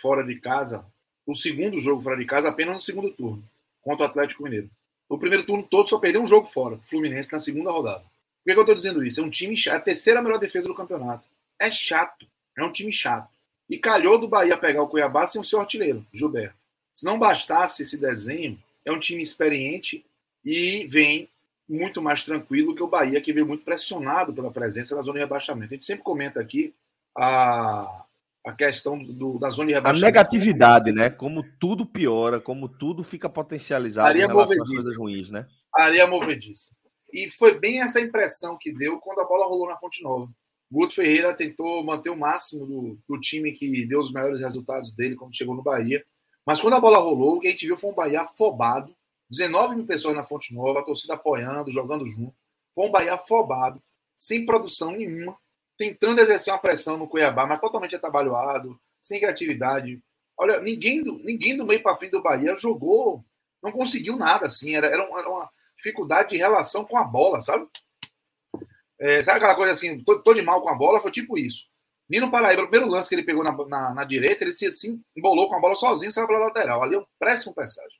fora de casa, o segundo jogo fora de casa, apenas no segundo turno, contra o Atlético Mineiro. O primeiro turno todo só perdeu um jogo fora, Fluminense na segunda rodada. Por que, que eu estou dizendo isso? É um time chato, a terceira melhor defesa do campeonato. É chato, é um time chato. E calhou do Bahia pegar o Cuiabá sem o seu artilheiro, Gilberto. Se não bastasse esse desenho, é um time experiente e vem muito mais tranquilo que o Bahia, que veio muito pressionado pela presença na zona de rebaixamento. A gente sempre comenta aqui a, a questão do, da zona de rebaixamento. A negatividade, né? Como tudo piora, como tudo fica potencializado Areia em relação às coisas ruins, né? Areia movediça. E foi bem essa impressão que deu quando a bola rolou na Fonte Nova. Guto Ferreira tentou manter o máximo do, do time que deu os maiores resultados dele quando chegou no Bahia. Mas quando a bola rolou, o que a gente viu foi um Bahia afobado, 19 mil pessoas na Fonte Nova, a torcida apoiando, jogando junto. Foi um Bahia afobado, sem produção nenhuma, tentando exercer uma pressão no Cuiabá, mas totalmente atabalhoado, sem criatividade. Olha, ninguém do, ninguém do meio para frente do Bahia jogou, não conseguiu nada assim. Era, era uma dificuldade de relação com a bola, sabe? É, sabe aquela coisa assim, tô, tô, de mal com a bola? Foi tipo isso. Nino Paraíba, o primeiro lance que ele pegou na, na, na direita, ele se assim, embolou com a bola sozinho, saiu pela lateral. Ali é um péssimo passagem.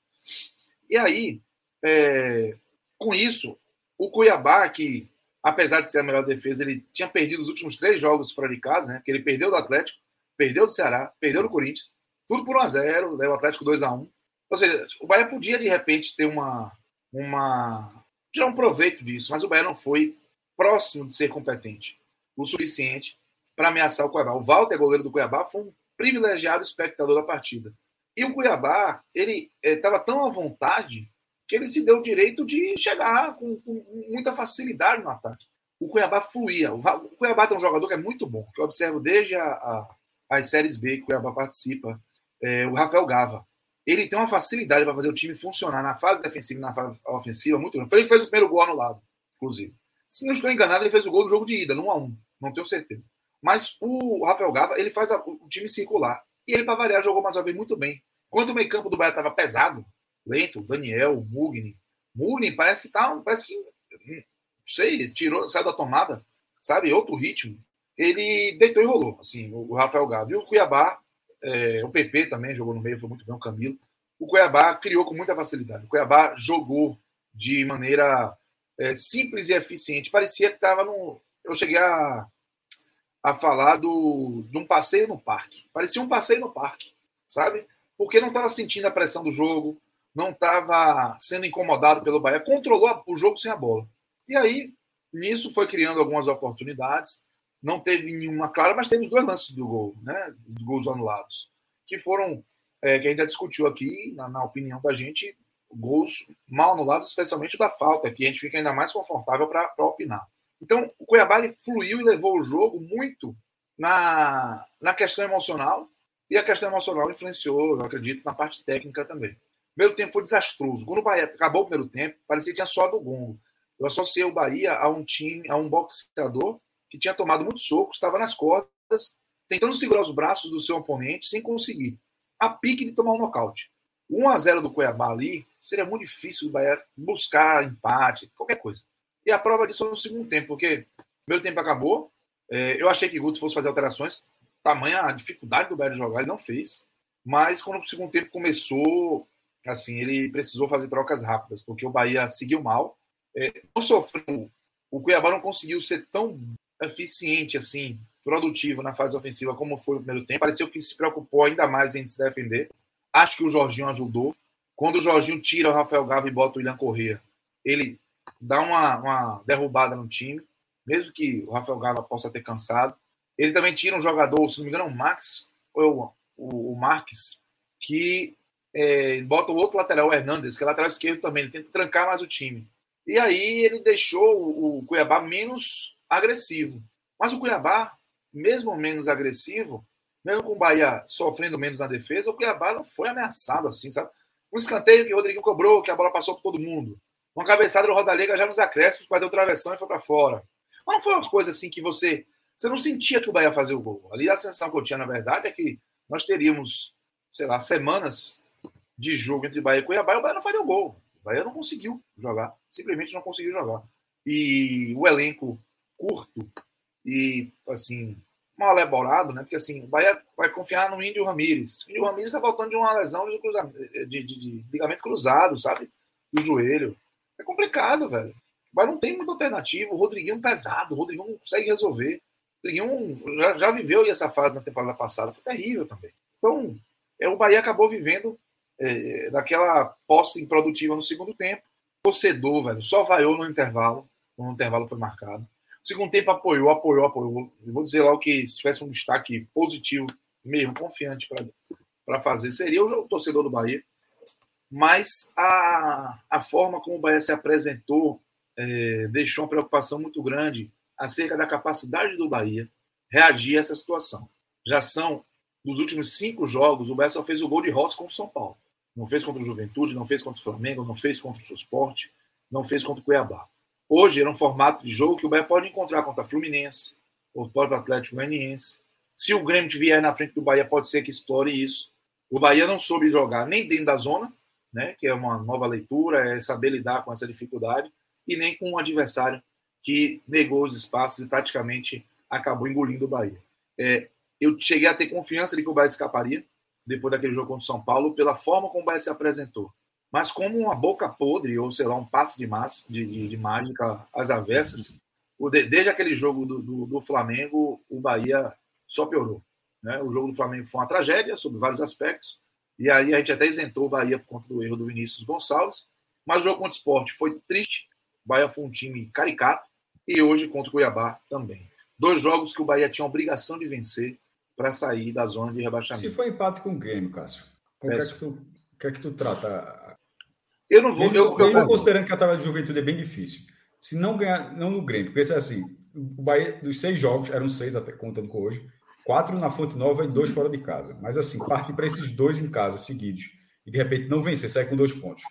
E aí, é, com isso, o Cuiabá, que apesar de ser a melhor defesa, ele tinha perdido os últimos três jogos fora de casa, né? Que ele perdeu do Atlético, perdeu do Ceará, perdeu do Corinthians, tudo por 1 a 0 né, o Atlético 2 a 1 Ou seja, o Bahia podia de repente ter uma. Uma tirar um proveito disso, mas o Bahia não foi próximo de ser competente o suficiente para ameaçar o Cuiabá. O Walter, goleiro do Cuiabá, foi um privilegiado espectador da partida. E o Cuiabá, ele estava eh, tão à vontade que ele se deu o direito de chegar com, com muita facilidade no ataque. O Cuiabá fluía. O, Cuiabá tem um jogador que é muito bom, que eu observo desde a, a, as séries B que o Cuiabá participa, é, o Rafael Gava. Ele tem uma facilidade para fazer o time funcionar na fase defensiva e na fase ofensiva muito grande. Foi ele que fez o primeiro gol anulado, inclusive. Se não estou enganado, ele fez o gol do jogo de ida, 1 a 1 Não tenho certeza. Mas o Rafael Gava, ele faz a, o time circular. E ele, para variar, jogou mais uma vez muito bem Quando o meio campo do Bahia estava pesado, lento, Daniel, Mugni. Mugni parece que tá, parece que, não sei, tirou, saiu da tomada, sabe? Outro ritmo. Ele deitou e rolou, assim, o Rafael Gávea. E o Cuiabá, é, o PP também jogou no meio, foi muito bem, o Camilo. O Cuiabá criou com muita facilidade. O Cuiabá jogou de maneira é, simples e eficiente. Parecia que estava no. Eu cheguei a, a falar do, de um passeio no parque. Parecia um passeio no parque, sabe? Porque não estava sentindo a pressão do jogo, não estava sendo incomodado pelo Bahia, controlou o jogo sem a bola. E aí, nisso foi criando algumas oportunidades. Não teve nenhuma clara, mas teve os dois lances do gol, né? Gols anulados, que foram, é, que a gente já discutiu aqui, na, na opinião da gente, gols mal anulados, especialmente da falta, que a gente fica ainda mais confortável para opinar. Então, o Cuiabá fluiu e levou o jogo muito na, na questão emocional, e a questão emocional influenciou, eu acredito, na parte técnica também. O primeiro tempo foi desastroso. Quando o Bahia acabou o primeiro tempo, parecia que tinha só do gongo. Eu associei o Bahia a um time, a um boxeador que tinha tomado muitos socos, estava nas cordas, tentando segurar os braços do seu oponente sem conseguir. A pique de tomar um nocaute. 1 a 0 do Cuiabá ali, seria muito difícil o Bahia buscar empate, qualquer coisa. E a prova disso no segundo tempo, porque o meu tempo acabou. É, eu achei que Guto fosse fazer alterações, tamanha a dificuldade do Bahia de jogar, ele não fez. Mas quando o segundo tempo começou, assim, ele precisou fazer trocas rápidas, porque o Bahia seguiu mal. É, não sofreu. O Cuiabá não conseguiu ser tão eficiente assim, produtivo na fase ofensiva como foi no primeiro tempo. Pareceu que se preocupou ainda mais em se defender. Acho que o Jorginho ajudou. Quando o Jorginho tira o Rafael Gava e bota o William Corrêa, ele dá uma, uma derrubada no time, mesmo que o Rafael Gava possa ter cansado. Ele também tira um jogador, se não me engano, o Max, ou o, o Marques, que é, bota o outro lateral, o Hernandes, que é lateral esquerdo também, ele tenta trancar mais o time. E aí ele deixou o, o Cuiabá menos agressivo. Mas o Cuiabá, mesmo menos agressivo, mesmo com o Bahia sofrendo menos na defesa, o Cuiabá não foi ameaçado assim, sabe? Um escanteio que o Rodriguinho cobrou, que a bola passou por todo mundo. Uma cabeçada do Rodalega já nos acréscimos, perdeu travessão e foi para fora. Mas não foi umas coisas assim que você. Você não sentia que o Bahia fazia o gol. Ali a sensação que eu tinha, na verdade, é que nós teríamos, sei lá, semanas de jogo entre Bahia e Cuiabá e o Bahia não faria o gol. O Bahia não conseguiu jogar. Simplesmente não conseguiu jogar. E o elenco curto e, assim, mal elaborado, né? Porque assim, o Bahia vai confiar no Índio Ramírez. O Índio Ramírez está voltando de uma lesão de, de, de, de, ligamento cruzado, sabe? Do joelho. É complicado, velho. O Bahia não tem muita alternativa. O Rodriguinho é pesado, o Rodriguinho não consegue resolver. O Rodriguinho já, já viveu essa fase na temporada passada, foi terrível também. Então, é, o Bahia acabou vivendo é, daquela posse improdutiva no segundo tempo. Torcedor, velho, só vaiou no intervalo, quando o intervalo foi marcado. Segundo tempo apoiou, apoiou, apoiou. Eu vou dizer lá o que, se tivesse um destaque positivo, mesmo confiante para fazer, seria o torcedor do Bahia. Mas a, a forma como o Bahia se apresentou é, deixou uma preocupação muito grande acerca da capacidade do Bahia reagir a essa situação. Já são, dos últimos cinco jogos, o Bahia só fez o gol de Rossi contra o São Paulo. Não fez contra o Juventude, não fez contra o Flamengo, não fez contra o Esporte, não fez contra o Cuiabá. Hoje era um formato de jogo que o Bahia pode encontrar contra Fluminense, ou pode Atlético Goianiense. Se o Grêmio vier na frente do Bahia, pode ser que explore isso. O Bahia não soube jogar nem dentro da zona, né, que é uma nova leitura, é saber lidar com essa dificuldade, e nem com um adversário que negou os espaços e taticamente acabou engolindo o Bahia. É, eu cheguei a ter confiança de que o Bahia escaparia depois daquele jogo contra o São Paulo, pela forma como o Bahia se apresentou mas como uma boca podre, ou sei lá, um passe de, massa, de, de, de mágica às avessas, o, desde aquele jogo do, do, do, Flamengo, o Bahia só piorou. Né? O jogo do Flamengo foi uma tragédia, sob vários aspectos, e aí a gente até isentou o Bahia por conta do erro do Vinícius Gonçalves, mas o jogo contra o esporte foi triste, o Bahia foi um time caricato, e hoje contra o Cuiabá também. Dois jogos que o Bahia tinha a obrigação de vencer para sair da zona de rebaixamento. Se foi empate com o Grêmio, Cássio, o que, é que, tu, que é que tu trata eu não vou. Mesmo, eu, eu, eu considerando que a tabela de juventude é bem difícil. Se não ganhar, não no Grêmio, porque é assim: o Bahia, dos seis jogos, eram seis até contando com hoje, quatro na Fonte Nova e dois fora de casa. Mas assim, parte para esses dois em casa seguidos e de repente não vencer, sai com dois pontos.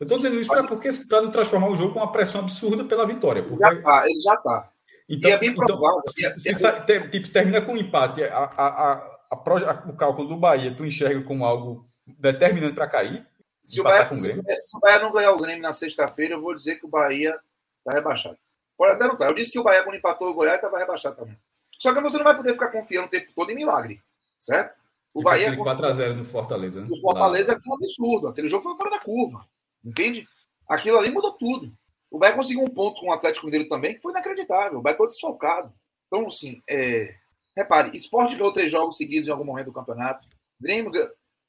Eu estou dizendo isso para porque está transformar o jogo com uma pressão absurda pela vitória. Porque... Já tá, ele já está. Então, é então se, se, se, tipo, termina com um empate, a, a, a, o cálculo do Bahia tu enxerga como algo determinante para cair. Se o, Bahia, se, se o, Bahia, não ganhar o Grêmio na sexta-feira, eu vou dizer que o Bahia está rebaixado. Pode até não estar. Tá. Eu disse que o Bahia, quando empatou o Goiás, estava rebaixado também. Só que você não vai poder ficar confiando o tempo todo em milagre. Certo? O Bahia. 4x0 no Fortaleza. Né? O Fortaleza é um absurdo. Aquele jogo foi fora da curva. Entende? Aquilo ali mudou tudo. O Bahia conseguiu um ponto com o Atlético Mineiro também, que foi inacreditável. O Bahia foi desfalcado. Então, assim, é... repare, esporte ganhou três jogos seguidos em algum momento do campeonato. Grêmio,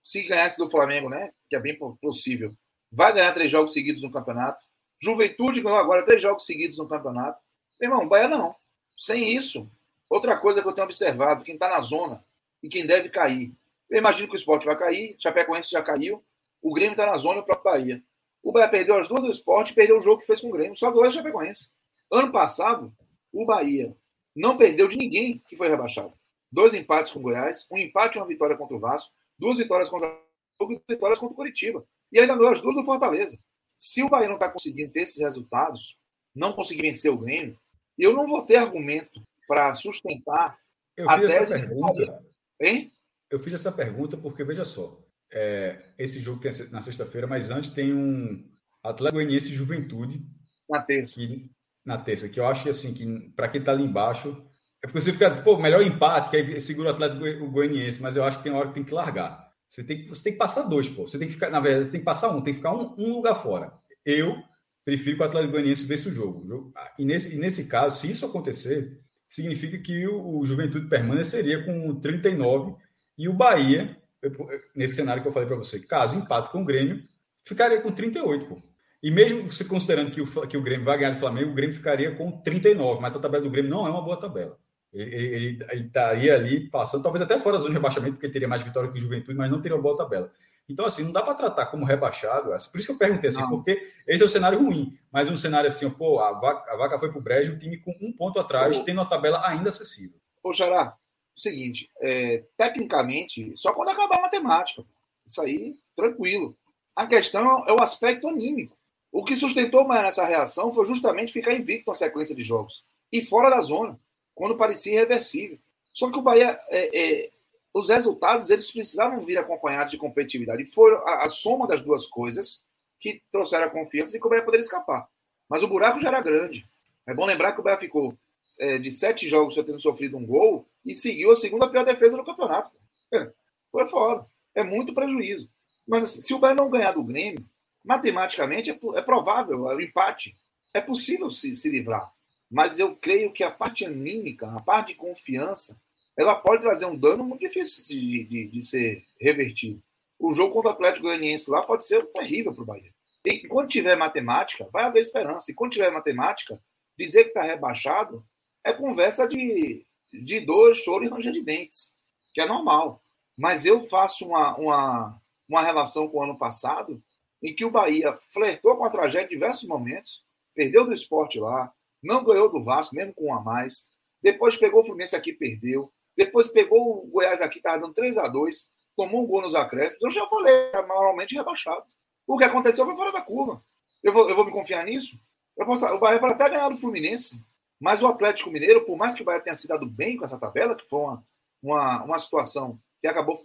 se ganhasse do Flamengo, né? Que é bem possível, vai ganhar três jogos seguidos no campeonato. Juventude ganhou agora três jogos seguidos no campeonato. Meu irmão, Bahia não. Sem isso, outra coisa que eu tenho observado, quem está na zona e quem deve cair. Eu imagino que o esporte vai cair, Chapecoense já caiu, o Grêmio está na zona e o próprio Bahia. O Bahia perdeu as duas do esporte e perdeu o jogo que fez com o Grêmio. Só dois Chapecoense. Ano passado, o Bahia não perdeu de ninguém que foi rebaixado. Dois empates com o Goiás, um empate e uma vitória contra o Vasco, duas vitórias contra o duas vitórias contra o Curitiba. E ainda ganhou as duas do Fortaleza. Se o Bahia não está conseguindo ter esses resultados, não conseguir vencer o Grêmio, eu não vou ter argumento para sustentar eu a fiz tese. Essa pergunta, hein? Eu fiz essa pergunta porque, veja só, é, esse jogo tem na sexta-feira, mas antes tem um Atlético Goianiense Juventude. Na terça. Que, na terça, que eu acho que assim, que para quem está ali embaixo, é porque você fica, pô, melhor empate, que aí segura o Atlético Goianiense, mas eu acho que tem hora que tem que largar. Você tem que, você tem que passar dois, pô. Você tem que ficar, na verdade, você tem que passar um, tem que ficar um, um lugar fora. Eu prefiro que o Atlético Goianiense vence o jogo. E nesse, e nesse caso, se isso acontecer, significa que o, o Juventude permaneceria com 39 e o Bahia nesse cenário que eu falei para você, caso empate com o Grêmio, ficaria com 38, pô. E mesmo você considerando que o, que o Grêmio vai ganhar do Flamengo, o Grêmio ficaria com 39, mas a tabela do Grêmio não é uma boa tabela. Ele, ele, estaria ali passando, talvez até fora da zona de rebaixamento, porque teria mais vitória que o Juventude, mas não teria uma boa tabela. Então, assim, não dá para tratar como rebaixado. Assim, por isso que eu perguntei assim, não. porque esse é o cenário ruim. Mas um cenário assim, pô, a vaca, a vaca foi para o brejo, o time com um ponto atrás, tendo a tabela ainda acessível. Ô, Xará, o seguinte, é, tecnicamente, só quando acabar a matemática. Isso aí, tranquilo. A questão é o aspecto anímico. O que sustentou mais nessa reação foi justamente ficar invicto na sequência de jogos. E fora da zona, quando parecia irreversível. Só que o Bahia, é, é, os resultados, eles precisavam vir acompanhados de competitividade. E foi a, a, soma das duas coisas que trouxeram a confiança de que o Bahia poderia escapar. Mas o buraco já era grande. É bom lembrar que o Bahia ficou é, de sete jogos só tendo sofrido um gol e seguiu a segunda pior defesa do campeonato. É, foi foda. É muito prejuízo. Mas assim, se o Bahia não ganhar do Grêmio, matematicamente é, é provável, é o empate. É possível se, se livrar. Mas eu creio que a parte anímica, a parte de confiança, ela pode trazer um dano muito difícil de, de, de ser revertido. O jogo contra o Atlético Goianiense lá pode ser terrível para o Bahia. E quando tiver matemática, vai haver esperança. E quando tiver matemática, dizer que está rebaixado é conversa de, de dor, choro e ranger de dentes, que é normal. Mas eu faço uma, uma, uma relação com o ano passado, em que o Bahia flertou com a tragédia em diversos momentos, perdeu do esporte lá, não ganhou do Vasco, mesmo com um a mais, depois pegou o Fluminense aqui perdeu, depois pegou o Goiás aqui, estava dando 3 a 2 tomou um gol nos acréscimos. Eu já falei, é normalmente rebaixado. O que aconteceu foi fora da curva. Eu vou, eu vou me confiar nisso? Eu posso, o Bahia pode até ganhar do Fluminense, mas o Atlético Mineiro, por mais que o Bahia tenha se dado bem com essa tabela, que foi uma, uma, uma situação que acabou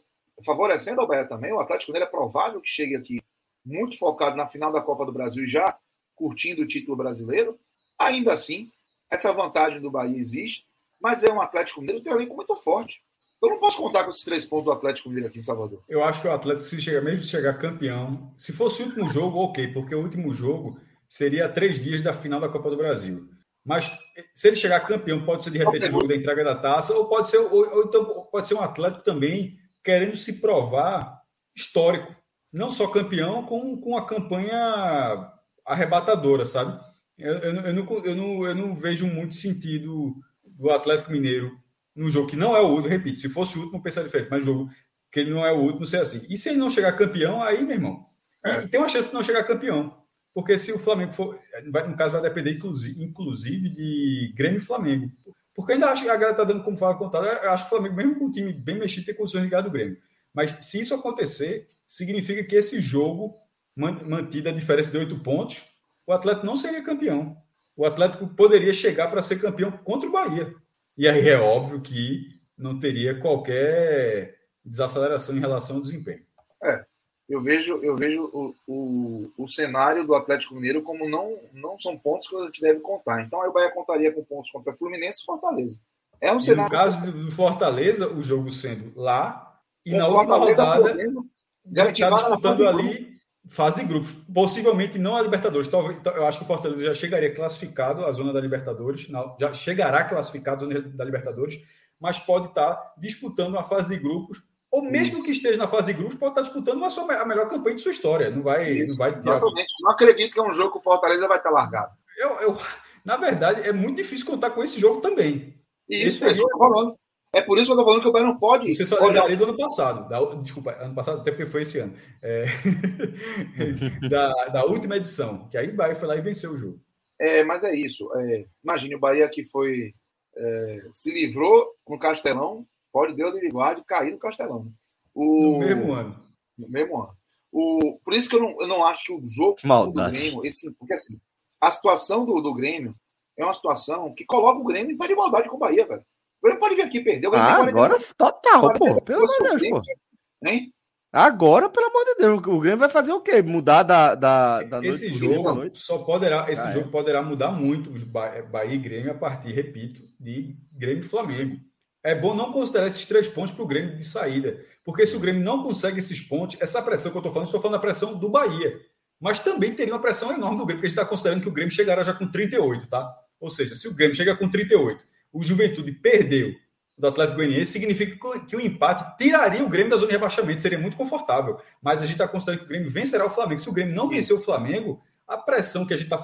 favorecendo ao Bahia também, o Atlético Mineiro é provável que chegue aqui muito focado na final da Copa do Brasil e já curtindo o título brasileiro. Ainda assim, essa vantagem do Bahia existe, mas é um Atlético Mineiro que tem um elenco muito forte. Eu não posso contar com esses três pontos do Atlético Mineiro aqui em Salvador. Eu acho que o Atlético, se chegar, mesmo se chegar campeão, se fosse o último jogo, ok, porque o último jogo seria três dias da final da Copa do Brasil. Mas se ele chegar campeão, pode ser de repente o jogo da entrega da taça, ou pode ser, ou, ou, então pode ser um Atlético também querendo se provar histórico. Não só campeão, com, com a campanha arrebatadora, sabe? Eu, eu, eu, não, eu, não, eu não vejo muito sentido do Atlético Mineiro no jogo que não é o último, repito, se fosse o último, pensar diferente, mas jogo que ele não é o último, ser assim. E se ele não chegar campeão, aí, meu irmão, é. tem uma chance de não chegar campeão. Porque se o Flamengo for. no caso, vai depender, inclusive, de Grêmio e Flamengo. Porque ainda acho que a galera está dando como fala contado. Eu acho que o Flamengo, mesmo com um time bem mexido, tem condições de ganhar do Grêmio. Mas se isso acontecer, significa que esse jogo, mantida a diferença de oito pontos, o Atlético não seria campeão. O Atlético poderia chegar para ser campeão contra o Bahia. E aí é óbvio que não teria qualquer desaceleração em relação ao desempenho. É, eu vejo, eu vejo o, o, o, cenário do Atlético Mineiro como não, não são pontos que a gente deve contar. Então aí o Bahia contaria com pontos contra Fluminense e Fortaleza. É um e cenário. No caso do Fortaleza, o jogo sendo lá, e, e na última rodada já está disputando ali fase de grupos. Possivelmente não a Libertadores. Talvez, eu acho que o Fortaleza já chegaria classificado à zona da Libertadores, já chegará classificado à zona da Libertadores, mas pode estar disputando a fase de grupos ou mesmo Isso. que esteja na fase de grupos, pode estar disputando a, sua, a melhor campanha de sua história. Não vai. Isso, não, vai. Não acredito que é um jogo que o Fortaleza vai estar largado. Eu, eu, na verdade, é muito difícil contar com esse jogo também. Isso, esse é isso que eu tô falando. É por isso que eu estou falando que o Bahia não pode. Você só lembraria do ano passado. Da, desculpa, ano passado, até porque foi esse ano. É, da, da última edição. Que aí o Bahia foi lá e venceu o jogo. É, mas é isso. É, imagine o Bahia que foi. É, se livrou no Castelão pode Deus de guarde cair no Castelão. O... No mesmo ano. No mesmo ano. O... Por isso que eu não, eu não acho que o jogo Maldade. do Grêmio, esse, porque assim, a situação do, do Grêmio é uma situação que coloca o Grêmio em pé de igualdade com o Bahia, velho. O Grêmio pode vir aqui e perder. Ah, agora total, pô. Pelo amor de Deus, pô. Hein? Agora, pelo amor de Deus, o Grêmio vai fazer o quê? Mudar da, da, da noite esse jogo noite? só poderá, esse ah, jogo é. poderá mudar muito Bahia e Grêmio a partir, repito, de Grêmio e Flamengo é bom não considerar esses três pontos para o Grêmio de saída. Porque se o Grêmio não consegue esses pontos, essa pressão que eu estou falando, estou falando da pressão do Bahia. Mas também teria uma pressão enorme do Grêmio, porque a gente está considerando que o Grêmio chegará já com 38, tá? Ou seja, se o Grêmio chega com 38, o Juventude perdeu do Atlético Goianiense, significa que o empate tiraria o Grêmio da zona de rebaixamento, seria muito confortável. Mas a gente está considerando que o Grêmio vencerá o Flamengo. Se o Grêmio não vencer o Flamengo, a pressão que a gente está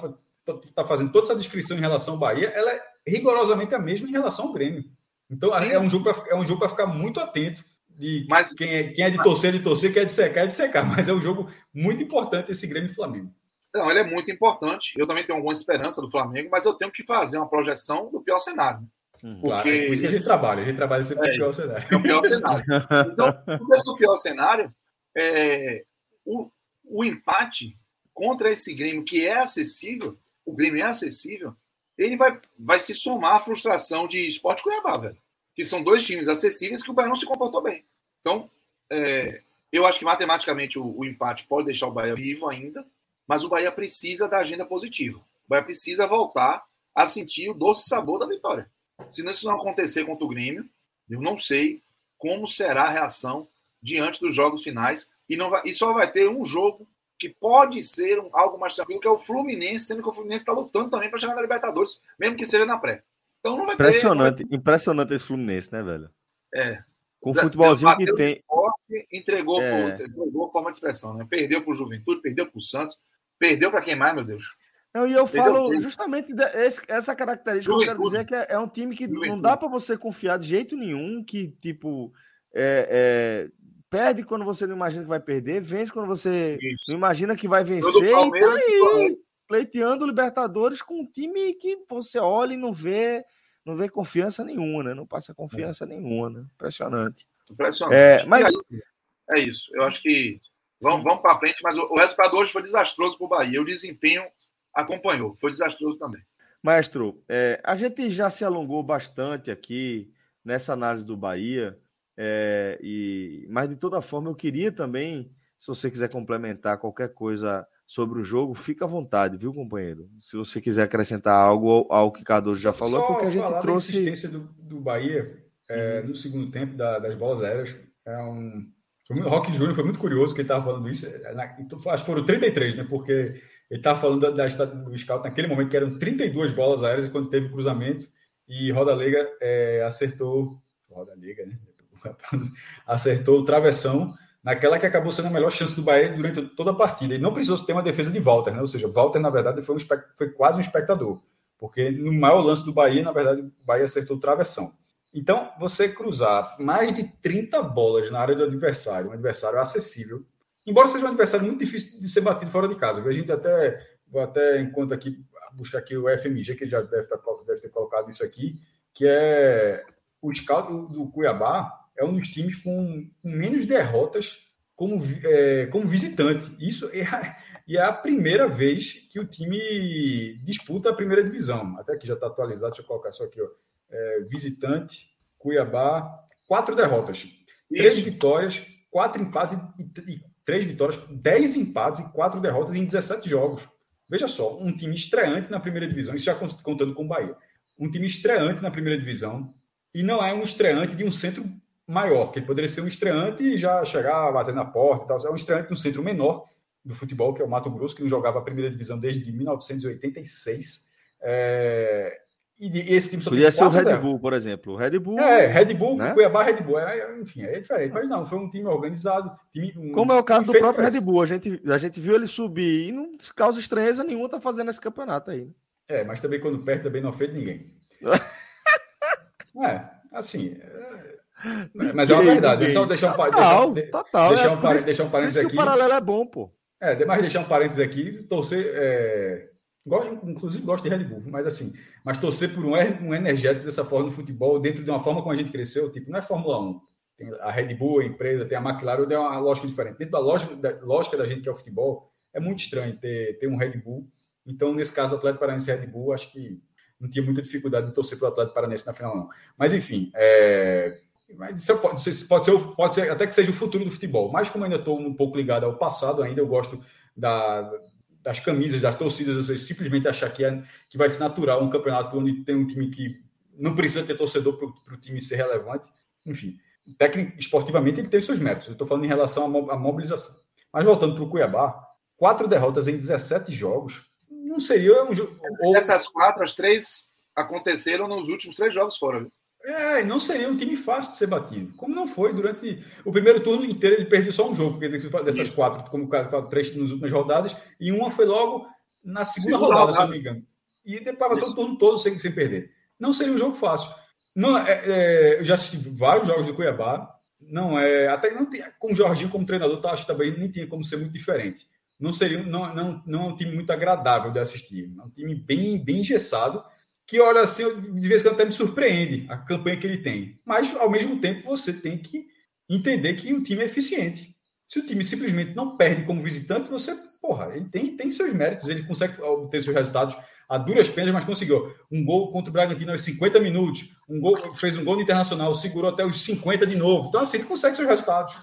tá fazendo, toda essa descrição em relação ao Bahia, ela é rigorosamente a mesma em relação ao Grêmio. Então Sim. é um jogo para é um jogo para ficar muito atento de mas, quem, é, quem é de torcer de torcer, quem é de secar é de secar, mas é um jogo muito importante esse Grêmio e Flamengo. Não, ele é muito importante. Eu também tenho alguma esperança do Flamengo, mas eu tenho que fazer uma projeção do pior cenário. Hum, porque... Claro, é por isso que a gente trabalha, a gente trabalha sempre é, no pior cenário. É o pior cenário. Então, do pior cenário, é, o, o empate contra esse Grêmio que é acessível, o Grêmio é acessível, ele vai, vai se somar à frustração de Esporte Cuiabá, velho. Que são dois times acessíveis que o Bahia não se comportou bem. Então, é, eu acho que matematicamente o, o, empate pode deixar o Bahia vivo ainda, mas o Bahia precisa da agenda positiva. O Bahia precisa voltar a sentir o doce sabor da vitória. Se isso não acontecer contra o Grêmio, eu não sei como será a reação diante dos jogos finais. E, não vai, e só vai ter um jogo que pode ser um, algo mais tranquilo, que é o Fluminense, sendo que o Fluminense está lutando também para chegar na Libertadores, mesmo que seja na pré. Então não vai impressionante, ter, impressionante esse Fluminense, né, velho? É. Com o futebolzinho que tem. Forte, entregou, é. pro, entregou forma de expressão, né? Perdeu para o Juventude, perdeu para o Santos, perdeu para quem mais, meu Deus? Não, e eu perdeu falo justamente desse, essa característica Juventude. eu quero dizer que é, é um time que Juventude. não dá para você confiar de jeito nenhum, que tipo. É, é, perde quando você não imagina que vai perder, vence quando você Isso. não imagina que vai vencer e tá aí pleiteando Libertadores com um time que você olha e não vê, não vê confiança nenhuma, né? Não passa confiança nenhuma, né? Impressionante. Impressionante. É, mas... é isso. Eu acho que vamos, vamos para frente, mas o, o resultado hoje foi desastroso para o Bahia. O desempenho acompanhou, foi desastroso também. Maestro, é, a gente já se alongou bastante aqui nessa análise do Bahia. É, e, mas de toda forma, eu queria também, se você quiser complementar qualquer coisa sobre o jogo, fica à vontade, viu, companheiro? Se você quiser acrescentar algo ao que Cardoso já falou, Só porque a gente trouxe. A insistência do, do Bahia é, uhum. no segundo tempo da, das bolas aéreas é um. O Rock Júnior foi muito curioso que ele estava falando isso. É, então, acho que foram 33, né? Porque ele estava falando da, da, do scout naquele momento que eram 32 bolas aéreas quando teve cruzamento e Roda Liga é, acertou. Roda Liga, né? acertou o travessão naquela que acabou sendo a melhor chance do Bahia durante toda a partida. E não precisou ter uma defesa de Walter, né? Ou seja, Walter, na verdade, foi, um, foi quase um espectador. Porque no maior lance do Bahia, na verdade, o Bahia acertou o travessão. Então, você cruzar mais de 30 bolas na área do adversário, um adversário acessível, embora seja um adversário muito difícil de ser batido fora de casa. A gente até, vou até, enquanto aqui, buscar aqui o FMG, que já deve, estar, deve ter colocado isso aqui, que é o scout do, do Cuiabá, é um dos times com, com menos derrotas como, é, como visitante. Isso é, e é a primeira vez que o time disputa a primeira divisão. Até aqui já está atualizado, deixa eu colocar só aqui. Ó. É, visitante, Cuiabá, quatro derrotas. Isso. Três vitórias, quatro empates e, e três vitórias, dez empates e quatro derrotas em 17 jogos. Veja só, um time estreante na primeira divisão, isso já contando com o Bahia. Um time estreante na primeira divisão e não é um estreante de um centro maior, que ele poderia ser um estreante e já chegar, bater na porta e tal. É um estreante de um centro menor do futebol, que é o Mato Grosso, que não jogava a primeira divisão desde 1986. É... E esse time só Podia ser o Red dela. Bull, por exemplo. O Red Bull. É, Red Bull, né? Cuiabá, Red Bull. É, enfim, é diferente. Mas não, foi um time organizado. Time, um, Como é o caso do próprio Red Bull. A gente, a gente viu ele subir e não causa estranheza nenhuma tá fazendo esse campeonato aí. Né? É, mas também quando perde também não ofende ninguém. é, assim. É... Mas é uma verdade. Deixa eu deixar um, total, deixar, total, deixar, um, é, deixar um parênteses aqui. o paralelo é bom, pô. É, mas deixar um parênteses aqui. Torcer. É inclusive gosto de Red Bull, mas assim, mas torcer por um, um energético dessa forma no futebol, dentro de uma forma como a gente cresceu, tipo, não é Fórmula 1. Tem a Red Bull, a empresa, tem a McLaren, tem uma lógica diferente. Dentro da lógica da, lógica da gente que é o futebol, é muito estranho ter, ter um Red Bull. Então, nesse caso do Atlético Paranaense Red Bull, acho que não tinha muita dificuldade de torcer para o Atlético Paranaense na final, não. Mas, enfim, é... Mas isso pode, pode, ser, pode ser até que seja o futuro do futebol. Mas como ainda estou um pouco ligado ao passado, ainda eu gosto da, das camisas, das torcidas, você simplesmente achar que, é, que vai ser natural um campeonato onde tem um time que não precisa ter torcedor para o time ser relevante. Enfim, técnico, esportivamente ele teve seus méritos. Eu estou falando em relação à mobilização. Mas voltando para o Cuiabá, quatro derrotas em 17 jogos, não seria um jogo. Ou... Essas quatro, as três aconteceram nos últimos três jogos fora. Viu? É, não seria um time fácil de ser batido. Como não foi durante o primeiro turno inteiro, ele perdeu só um jogo, porque dessas quatro, como três nas últimas rodadas, e uma foi logo na segunda, segunda rodada, rodada, se não me engano. E depois passou o turno todo sem, sem perder. Não seria um jogo fácil. Não, é, é, eu já assisti vários jogos do Cuiabá. Não é. Até não tem, com o Jorginho como treinador, eu acho que também nem tinha como ser muito diferente. Não seria, não, não, não é um time muito agradável de assistir. É um time bem, bem engessado que olha assim, de vez em quando até me surpreende a campanha que ele tem. Mas, ao mesmo tempo, você tem que entender que o time é eficiente. Se o time simplesmente não perde como visitante, você, porra, ele tem, tem seus méritos, ele consegue obter seus resultados a duras penas, mas conseguiu. Um gol contra o Bragantino aos 50 minutos, um gol, fez um gol no Internacional, segurou até os 50 de novo. Então, assim, ele consegue seus resultados.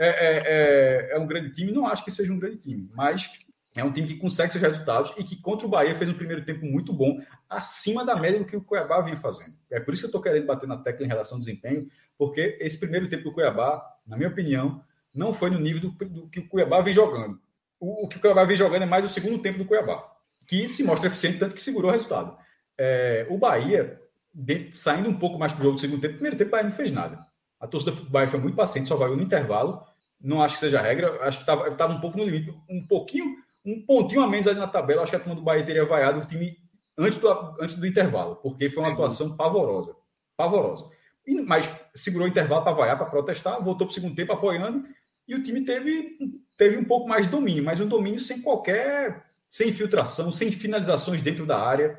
É, é, é, é um grande time, não acho que seja um grande time, mas é um time que consegue seus resultados e que contra o Bahia fez um primeiro tempo muito bom, acima da média do que o Cuiabá vinha fazendo. É por isso que eu estou querendo bater na tecla em relação ao desempenho, porque esse primeiro tempo do Cuiabá, na minha opinião, não foi no nível do, do que o Cuiabá vem jogando. O, o, que o Cuiabá vem jogando é mais o segundo tempo do Cuiabá, que se mostra eficiente, tanto que segurou o resultado. É, o Bahia, de, saindo um pouco mais para o jogo do segundo tempo, primeiro tempo o Bahia não fez nada. A torcida do Bahia foi muito paciente, só vai no intervalo. Não acho que seja regra, acho que estava um pouco no limite, um pouquinho um pontinho a menos ali na tabela, acho que a turma do Bahia teria vaiado o time antes do, antes do intervalo, porque foi uma atuação pavorosa. Pavorosa. E, mas segurou o intervalo para vaiar, para protestar, voltou para o segundo tempo apoiando, e o time teve, teve um pouco mais de domínio, mas um domínio sem qualquer. sem infiltração, sem finalizações dentro da área.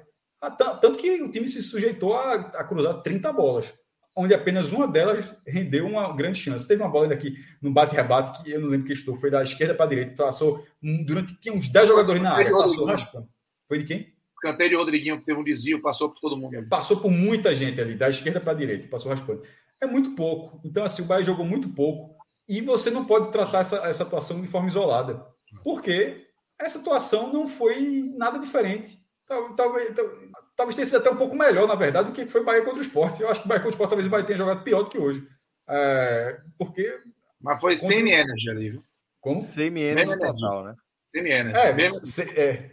Tanto que o time se sujeitou a, a cruzar 30 bolas onde apenas uma delas rendeu uma grande chance. Teve uma bola aqui no bate-rebate que eu não lembro que estou, foi da esquerda para a direita, passou durante tinha uns 10 jogadores na área, passou raspando. Foi de quem? Canteiro de Rodriguinho, que teve um desvio, passou por todo mundo. Ali. Passou por muita gente ali, da esquerda para a direita, passou raspando. É muito pouco. Então, assim, o Bahia jogou muito pouco. E você não pode tratar essa, essa atuação de forma isolada. Porque essa atuação não foi nada diferente. Talvez, talvez tenha sido até um pouco melhor, na verdade, do que foi o Bahia contra o Sport. Eu acho que o Bahia contra o Sport talvez o Bahia tenha jogado pior do que hoje. É, porque. Mas foi contra... semi-energy ali, viu? Como? Semi-energy total, né? Semi-energy. É, é,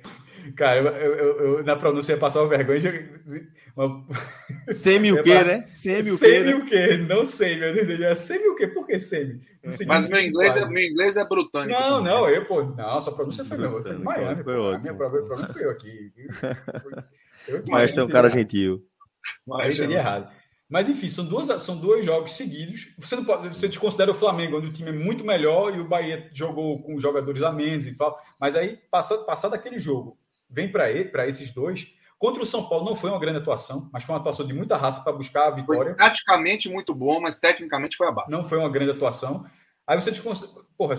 Cara, eu, eu, eu, na pronúncia ia passar uma vergonha. Uma... Semi o quê, né? Semi o quê? Semi o quê? Não sei, meu Deus. É semi o quê? Por que semi? Mas meu inglês, é, meu inglês é britânico. Não, não, eu, pô, não, sua pronúncia foi meu. Foi Miami. Foi ótimo. Minha pronúncia foi eu aqui. Eu, Mas tem um cara gentil. Mas eu entendi errado. Mas enfim, são, duas, são dois jogos seguidos. Você não pode, você desconsidera o Flamengo, onde o time é muito melhor e o Bahia jogou com jogadores a menos e tal. Mas aí, passado, passado aquele jogo, vem para esses dois. Contra o São Paulo não foi uma grande atuação, mas foi uma atuação de muita raça para buscar a vitória. Foi taticamente muito bom, mas tecnicamente foi abaixo. Não foi uma grande atuação. Aí você desconsidera. Porra,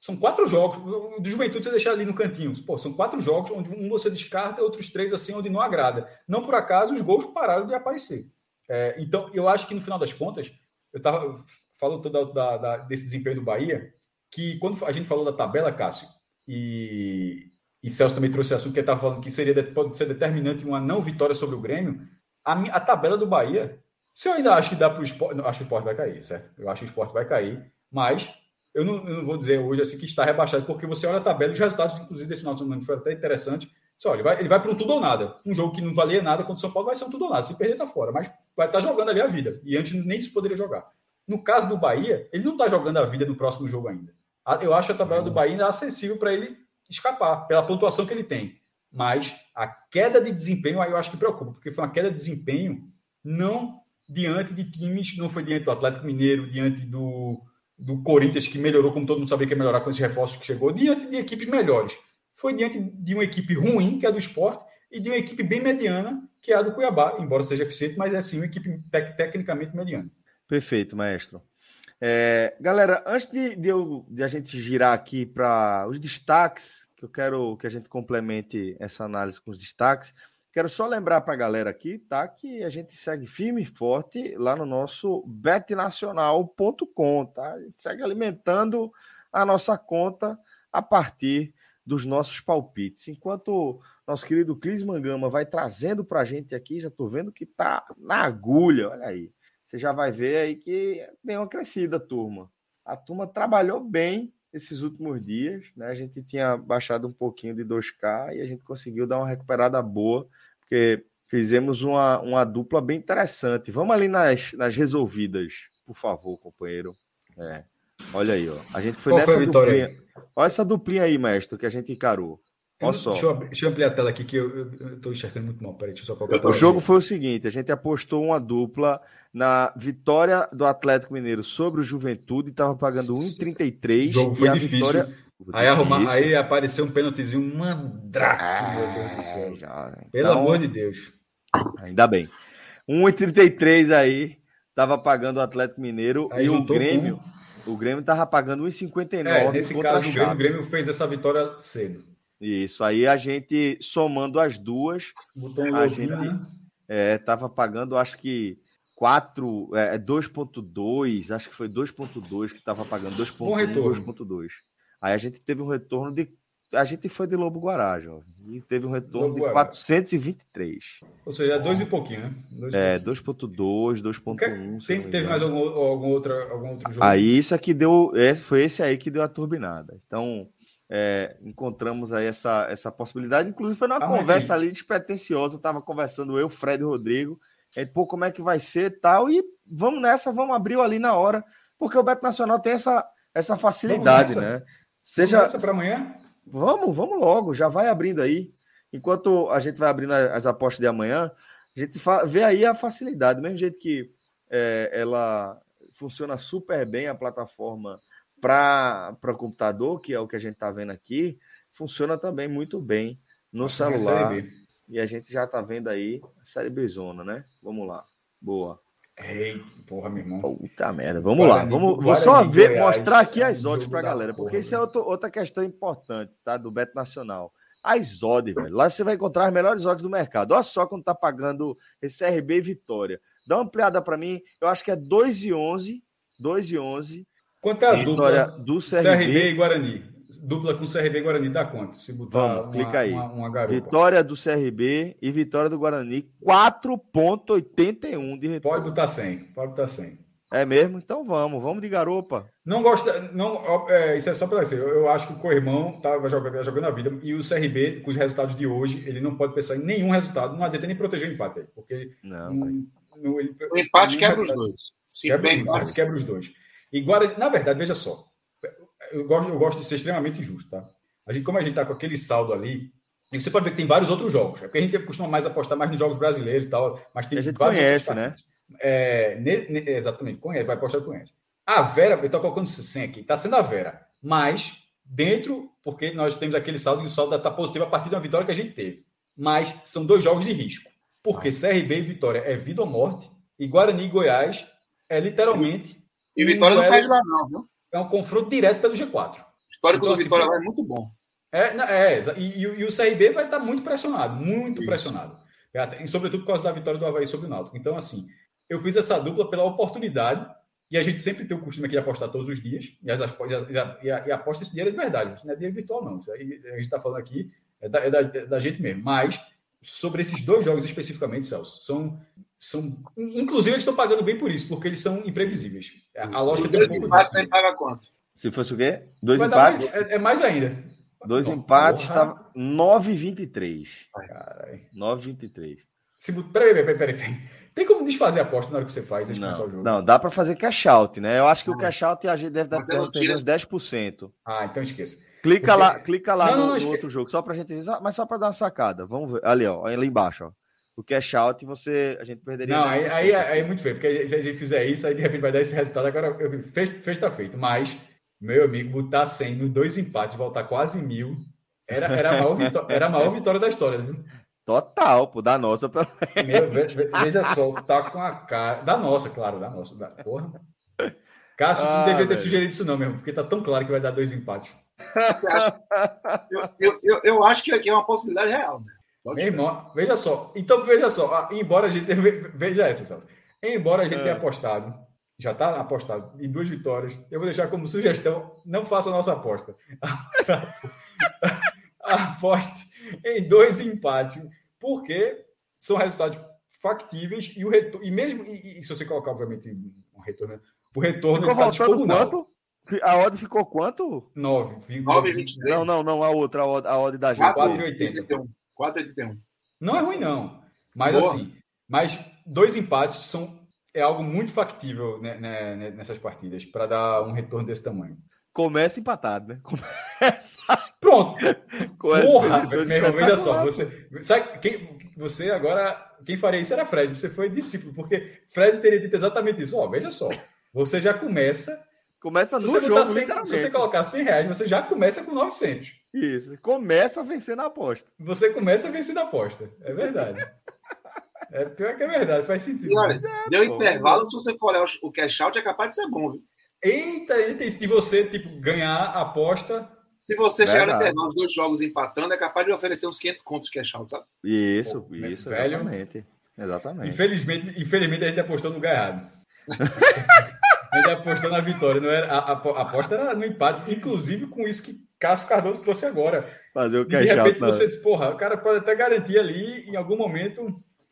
são quatro jogos. Do Juventude você deixar ali no cantinho. Pô, são quatro jogos onde um você descarta, outros três assim onde não agrada. Não por acaso os gols pararam de aparecer. É, então, eu acho que no final das contas, eu estava falando da, da, desse desempenho do Bahia. que quando a gente falou da tabela, Cássio, e, e Celso também trouxe assunto que ele estava falando que seria, pode ser determinante uma não vitória sobre o Grêmio, a, a tabela do Bahia, se eu ainda acho que dá para o esporte, acho que o esporte vai cair, certo? Eu acho que o esporte vai cair, mas eu não, eu não vou dizer hoje assim que está rebaixado, porque você olha a tabela e os resultados, inclusive, desse final de semana foi até interessante. Você olha, ele vai, ele vai para um tudo ou nada. Um jogo que não valia nada contra o São Paulo vai ser um tudo ou nada. Se perder, tá fora. Mas vai estar tá jogando ali a vida. E antes nem isso poderia jogar. No caso do Bahia, ele não está jogando a vida no próximo jogo ainda. Eu acho a tabela do Bahia ainda acessível para ele escapar, pela pontuação que ele tem. Mas a queda de desempenho aí eu acho que preocupa, porque foi uma queda de desempenho não diante de times, não foi diante do Atlético Mineiro, diante do, do Corinthians, que melhorou, como todo mundo sabia que ia melhorar com esses reforços que chegou, diante de equipes melhores. Foi diante de uma equipe ruim, que é a do esporte, e de uma equipe bem mediana, que é a do Cuiabá, embora seja eficiente, mas é sim uma equipe tec tecnicamente mediana. Perfeito, maestro. É, galera, antes de, de, eu, de, a gente girar aqui para os destaques, que eu quero que a gente complemente essa análise com os destaques, quero só lembrar para a galera aqui, tá? Que a gente segue firme e forte lá no nosso betnacional.com, tá? A gente segue alimentando a nossa conta a partir dos nossos palpites. Enquanto nosso querido Cris Mangama vai trazendo para a gente aqui, já estou vendo que tá na agulha, olha aí você já vai ver aí que tem uma crescida, turma. A turma trabalhou bem esses últimos dias, né? A gente tinha baixado um pouquinho de 2K e a gente conseguiu dar uma recuperada boa, porque fizemos uma, uma dupla bem interessante. Vamos ali nas, nas resolvidas, por favor, companheiro. É. Olha aí, ó. A gente foi Qual nessa foi duplinha. Olha essa duplinha aí, mestre, que a gente encarou. Olha só. Deixa eu, deixa eu, ampliar a tela aqui que eu, estou enxergando muito mal. Peraí, deixa eu só colocar. O jogo foi o seguinte: a gente apostou uma dupla na vitória do Atlético Mineiro sobre o Juventude, estava pagando 1,33. O jogo foi difícil. Vitória... Aí, arrumar, aí apareceu um pênaltizinho mandrake, ah, meu Deus do céu. Já... Pelo então, amor de Deus. Ainda bem. 1,33 aí, estava pagando o Atlético Mineiro aí e o Grêmio. Com... O Grêmio estava pagando 1,59. É, nesse caso, o Grêmio, o Grêmio fez essa vitória cedo. Isso, aí a gente somando as duas, Botou a gente estava é, pagando, acho que 4, é, 2.2, é acho que foi 2.2 que estava pagando 2.1, 2.2. Aí a gente teve um retorno de a gente foi de Lobo Guará, jovem, e teve um retorno Lobo de Guará. 423. Ou seja, dois e pouquinho, né? Dois é, 2.2, 2.1. Tem, teve mais algum, algum, outra, algum outro jogo? Aí isso aqui deu, esse, foi esse aí que deu a turbinada. Então, é, encontramos aí essa, essa possibilidade. Inclusive, foi numa ah, conversa ali despretensiosa. Estava conversando eu, Fred e Rodrigo. É, pô, como é que vai ser tal. E vamos nessa, vamos abrir ali na hora, porque o Beto Nacional tem essa, essa facilidade, né? Seja. para amanhã? Vamos, vamos logo, já vai abrindo aí. Enquanto a gente vai abrindo as apostas de amanhã, a gente vê aí a facilidade, do mesmo jeito que é, ela funciona super bem a plataforma para o computador, que é o que a gente está vendo aqui, funciona também muito bem no Acho celular. E a gente já está vendo aí a série B Zona, né? Vamos lá. Boa. Ei, porra, meu irmão. Puta merda. Vamos Guarani, lá. Vamos, vou só ver, Goiás, mostrar aqui as odds para a galera, porque isso é outro, outra questão importante, tá? Do Beto Nacional. As odds, velho. Lá você vai encontrar as melhores odds do mercado. Olha só quando tá pagando esse RB Vitória. Dá uma ampliada para mim. Eu acho que é 2 e 11. 2 e 11. Quanto é a Vitória dupla do CRB? CRB e Guarani? Dupla com CRB e Guarani dá quanto? Se botar Vamos, uma, clica aí. Uma, uma vitória do CRB e vitória do Guarani, 4,81 de retorno. Pode botar 100, pode botar 100. É mesmo? Então vamos, vamos de garopa. Não gosta, não, é, isso é só para dizer. Eu, eu, acho que o Corrimão estava jogando, tá jogando a vida e o CRB, com os resultados de hoje, ele não pode pensar em nenhum resultado. Não adianta nem proteger o empate, porque não, um, no, ele, o empate quebra os dois. quebra, empate, quebra os dois. E Guarani, na verdade, veja só, eu gosto, eu gosto de ser extremamente injusto, tá? A gente, como a gente está com aquele saldo ali, e você pode ver que tem vários outros jogos. É porque a gente costuma mais apostar mais nos jogos brasileiros e tal, mas tem a gente conhece, né? É, ne, ne, exatamente, conhece, vai apostar conhece. A Vera, eu estou colocando 100 aqui, está sendo a Vera, mas dentro, porque nós temos aquele saldo e o saldo está positivo a partir de uma vitória que a gente teve. Mas são dois jogos de risco. Porque CRB e Vitória é vida ou morte, e Guarani e Goiás é literalmente. E Vitória não perde lá, não, viu? é um confronto direto pelo G4. O histórico então, do assim, Vitória vai é muito bom. É, é e, e, o CRB vai estar muito pressionado, muito Isso. pressionado. E sobretudo por causa da vitória do Havaí sobre o Náutico. Então, assim, eu fiz essa dupla pela oportunidade E a gente sempre tem o costume aqui de apostar todos os dias. E, as, e, a, e, a, aposta esse dinheiro é de verdade. Isso não é dinheiro virtual, não. Isso aí, a gente está falando aqui é da, é da, é da gente mesmo. Mas sobre esses dois jogos especificamente, Celso, são, são inclusive eles estão pagando bem por isso, porque eles são imprevisíveis. A, lógica dois um empates você paga quanto? Se fosse o quê? Dois empates? Mais, é, é, mais ainda. Dois oh, empates, estava 9,23. Caralho. 9,23. Se, peraí, peraí, peraí, peraí. Tem como desfazer a aposta na hora que você faz não, o jogo? Não, dá para fazer cash out, né? Eu acho que ah. o cash out a gente deve dar tira... uns 10%. Ah, então esqueça. Clica Porque... lá, clica lá não, no, no outro jogo, só pra gente mas só para dar uma sacada. Vamos ver. Ali, ó, ali embaixo, ó. O cash out você a gente perderia. Não, aí, aí, aí, é muito feio, porque se a gente fizer isso, aí de repente vai dar esse resultado. Agora, fez, fez tá feito. Mas, meu amigo, botar 100 nos dois empates, voltar quase mil, era, era, a, maior vitória, era a maior vitória da história, viu? Total, pô, da nossa. Meu, veja só, tá com a cara. Da nossa, claro, da nossa. Da... Porra. Cássio, ah, não devia ter sugerido isso, não, mesmo, porque tá tão claro que vai dar dois empates. eu, eu, eu, eu, acho que aqui é uma possibilidade real, né? Meu irmão, veja só. Então, veja só. Ah, embora a gente. Veja essa, Celso. Embora a gente é. tenha apostado, já está apostado em duas vitórias, eu vou deixar como sugestão: não faça a nossa aposta. Aposte em dois empates, porque são resultados factíveis e o retorno. E mesmo. E, e, se você colocar, obviamente, um retorno. O retorno ficou faltando quanto? A odd ficou quanto? 9. 9,23. Não, não, não, a outra, a odd, a odd da gente. 4,81. 4,81. Não é ruim, não. Mas Boa. assim, mas dois empates são é algo muito factível né, né, nessas partidas para dar um retorno desse tamanho. Começa empatado, né? Começa. Pronto. Porra, meu irmão, veja só. Você, sabe, quem, você agora. Quem faria isso era Fred. Você foi discípulo, porque Fred teria dito exatamente isso. Ó, veja só. Você já começa. Começa no jogo, 100, Se você colocar 100 reais, você já começa com 900. Isso. Começa a vencer na aposta. Você começa a vencer na aposta. É verdade. é pior que é verdade, faz sentido. E olha, é, deu pô, intervalo, se você for olhar o cash out, é capaz de ser bom, viu? Eita, eita, e você, tipo, ganhar a aposta. Se você chegar no intervalo, os dois jogos empatando, é capaz de oferecer uns 500 contos de cash out, sabe? Isso, Pô, isso, velho, exatamente. Exatamente. Infelizmente, infelizmente, a gente apostou no lugar errado. a gente apostou na vitória, não era, a, a, a, aposta era no empate, inclusive com isso que Cássio Cardoso trouxe agora. Fazer o cash De repente você diz, porra, o cara pode até garantir ali em algum momento.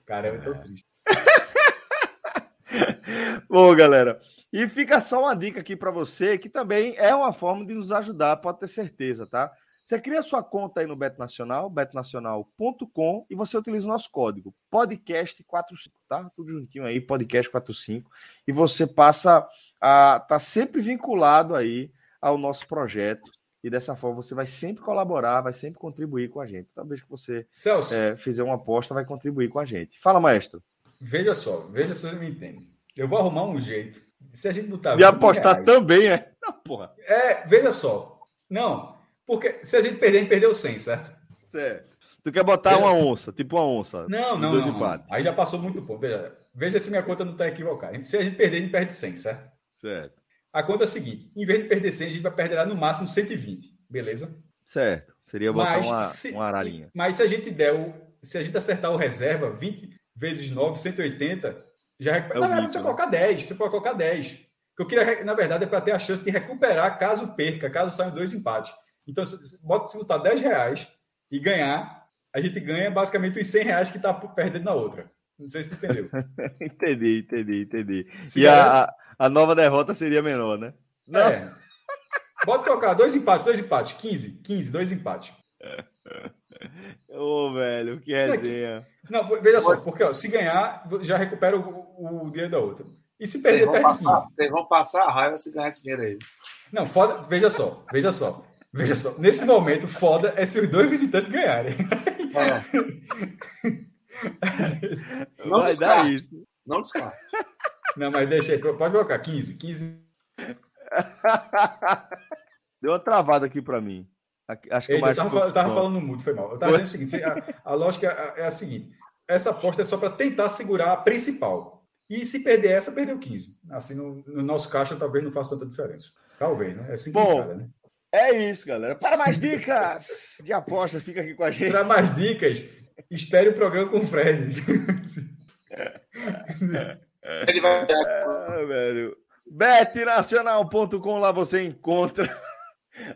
Cara, é tão triste. Bom, galera. E fica só uma dica aqui para você, que também é uma forma de nos ajudar, pode ter certeza, tá? Você cria sua conta aí no Beto Nacional, betonacional.com, e você utiliza o nosso código podcast45, tá? Tudo juntinho aí, podcast45, e você passa a estar tá sempre vinculado aí ao nosso projeto, e dessa forma você vai sempre colaborar, vai sempre contribuir com a gente. Toda vez que você é, fizer uma aposta, vai contribuir com a gente. Fala, maestro. Veja só, veja se você me entende. Eu vou arrumar um jeito se a gente botar. E apostar reais, também, é? Não, porra. É, veja só. Não, porque se a gente perder, a gente perdeu 100, certo? Certo. Tu quer botar uma onça, tipo uma onça. Não, não, não, não. Aí já passou muito pouco. Veja, veja se minha conta não está equivocada. Se a gente perder, a gente perde 100, certo? Certo. A conta é a seguinte: em vez de perder 100, a gente vai perder no máximo 120. Beleza? Certo. Seria botar mas, uma, se, uma ararinha. Mas se a gente der o. Se a gente acertar o reserva, 20 vezes 9, 180, já recupera. É na verdade, você né? colocar 10. Você pode colocar 10. Eu queria, na verdade, é para ter a chance de recuperar caso perca, caso saiam dois empates. Então, se, bota, se botar 10 reais e ganhar, a gente ganha basicamente os 100 reais que está perdendo na outra. Não sei se você entendeu. entendi, entendi, entendi. Se e a, a nova derrota seria menor, né? Não. É. Bota colocar dois empates, dois empates. 15, 15, dois empates. Ô, oh, velho, que resenha. Não, veja só, porque ó, se ganhar, já recupera o, o dinheiro da outra. E se perder, perde passar, 15. Vocês vão passar a raiva se ganhar esse dinheiro aí. Não, foda. Veja só, veja só. Veja só. Nesse momento, foda é se os dois visitantes ganharem. É. Não Vai descarte. dar isso. Não descarte. Não, mas deixa aí. Pode colocar 15. 15. Deu uma travada aqui para mim. Acho que Eita, eu, tava, eu tava falando muito, foi mal. Eu tava dizendo o seguinte: a, a lógica é, é a seguinte: essa aposta é só para tentar segurar a principal. E se perder essa, perdeu 15. Assim, no, no nosso caixa, talvez não faça tanta diferença. Talvez, né? É assim Bom, cara, né? É isso, galera. Para mais dicas de apostas, fica aqui com a gente. Para mais dicas, espere o programa com o Fred. Ele vai. É, velho. betnacional.com, lá você encontra.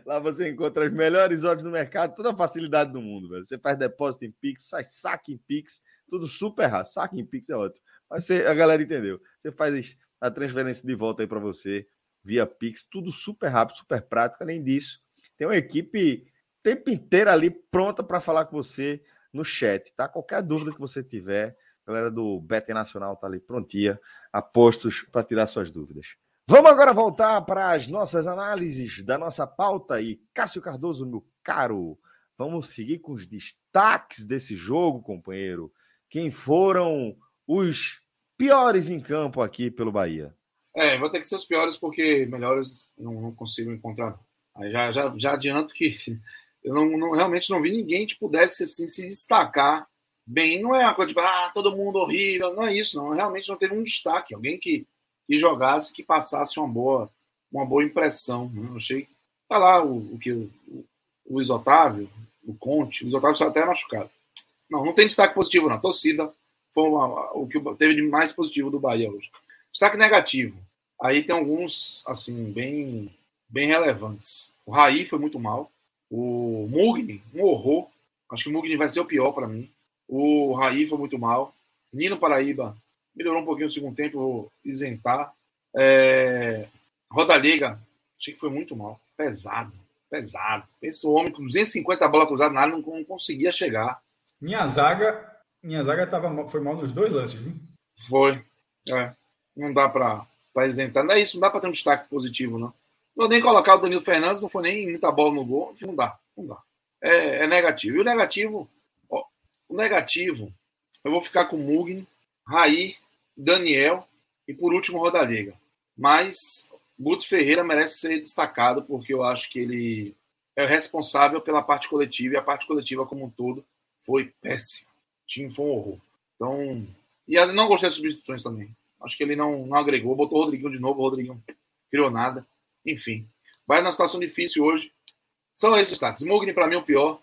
Lá você encontra as melhores odds do mercado, toda a facilidade do mundo, velho. Você faz depósito em Pix, faz saque em Pix, tudo super rápido. Saque em Pix é ótimo. Mas você, a galera entendeu. Você faz a transferência de volta aí para você via Pix, tudo super rápido, super prático. Além disso, tem uma equipe o tempo inteiro ali pronta para falar com você no chat, tá? Qualquer dúvida que você tiver, a galera do Bet Nacional tá ali prontinha, apostos para tirar suas dúvidas. Vamos agora voltar para as nossas análises da nossa pauta e Cássio Cardoso, meu caro, vamos seguir com os destaques desse jogo, companheiro. Quem foram os piores em campo aqui pelo Bahia? É, vou ter que ser os piores porque melhores não, não consigo encontrar. Aí já, já, já adianto que eu não, não, realmente não vi ninguém que pudesse assim, se destacar bem. Não é uma coisa de ah, todo mundo horrível, não é isso, não. Realmente não teve um destaque, alguém que, que jogasse, que passasse uma boa, uma boa impressão. Né? Eu achei. Tá lá o, o que o, o o Conte, o Luiz Otávio até machucado. Não, não tem destaque positivo, não. torcida foi uma, o que teve de mais positivo do Bahia hoje. Destaque negativo. Aí tem alguns, assim, bem, bem relevantes. O Raí foi muito mal. O Mugni, um horror. Acho que o Mugni vai ser o pior para mim. O Raí foi muito mal. Nino Paraíba melhorou um pouquinho no segundo tempo, vou isentar. É... Rodaliga, achei que foi muito mal. Pesado, pesado. Esse homem com 250 bolas cruzadas na área não, não conseguia chegar. Minha zaga, minha zaga tava, foi mal nos dois lances, viu? Foi. É. Não dá para isentar. Não é isso, não dá para ter um destaque positivo, não. Não nem colocar o Danilo Fernandes, não foi nem muita bola no gol. Não dá, não dá. É, é negativo. E o negativo, o negativo, eu vou ficar com Mugni, Raí, Daniel e por último Rodallega. Mas Guto Ferreira merece ser destacado porque eu acho que ele é responsável pela parte coletiva e a parte coletiva como um todo foi péssima. O time foi um horror. Então, e eu não gostei das substituições também. Acho que ele não, não agregou, botou o Rodriguinho de novo, o Rodriguinho criou nada. Enfim, vai na situação difícil hoje. São esses destaques. Mugni, para mim, o pior.